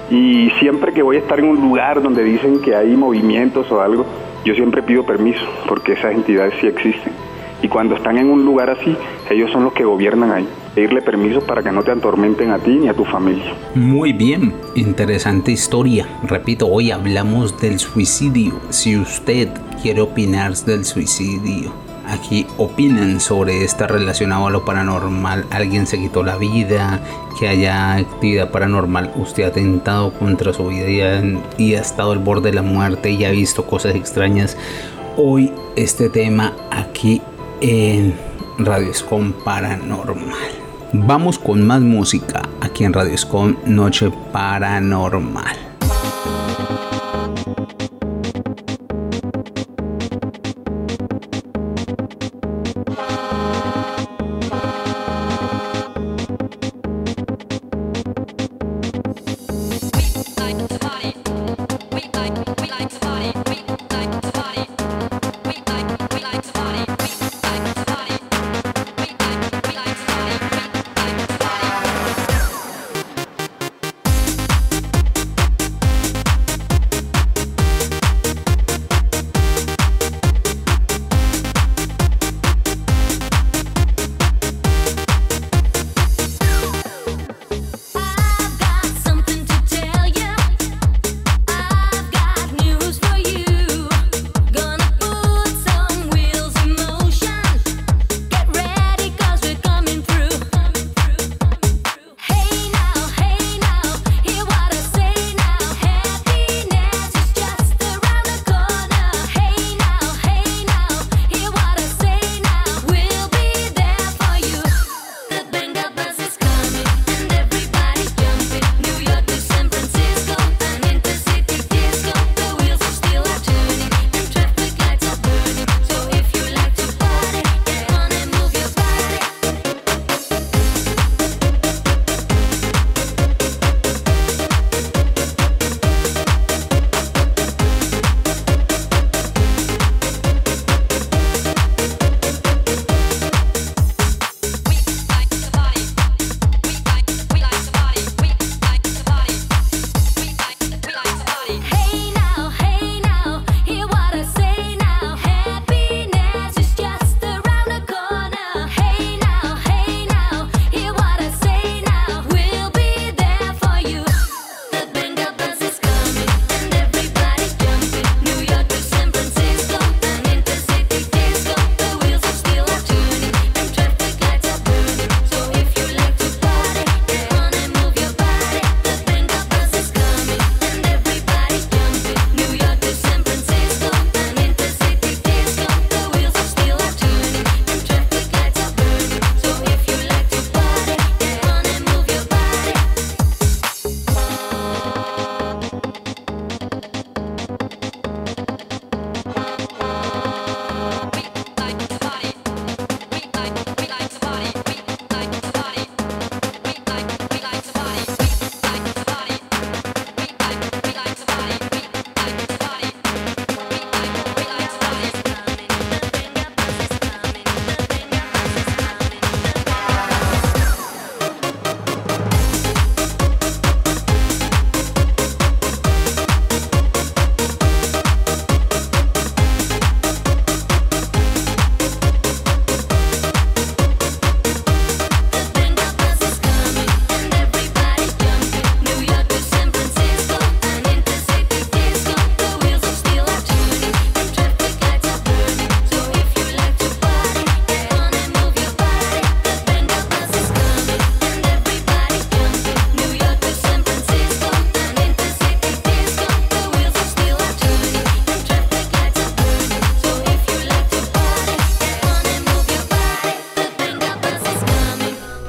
y siempre que voy a estar en un lugar donde dicen que hay movimientos o algo, yo siempre pido permiso, porque esas entidades sí existen. Y cuando están en un lugar así, ellos son los que gobiernan ahí. Pedirle permiso para que no te atormenten a ti ni a tu familia. Muy bien, interesante historia. Repito, hoy hablamos del suicidio. Si usted quiere opinar del suicidio, aquí opinan sobre esta relacionado a lo paranormal. Alguien se quitó la vida, que haya actividad paranormal. Usted ha atentado contra su vida y ha, estado al borde de la muerte y ha visto cosas extrañas. Hoy este tema aquí en Radio Paranormal. Vamos con más música aquí en Radio Escom Noche Paranormal.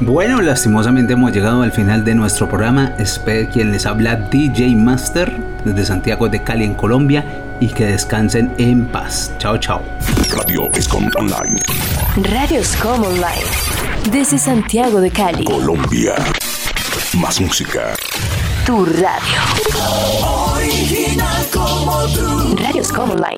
Bueno, lastimosamente hemos llegado al final de nuestro programa. Espero quien les habla DJ Master desde Santiago de Cali en Colombia y que descansen en paz. Chao, chao. Radio Escom Online. Radio Scom Online. Desde Santiago de Cali. Colombia. Más música. Tu radio. Original como tú. Radio Scom Online.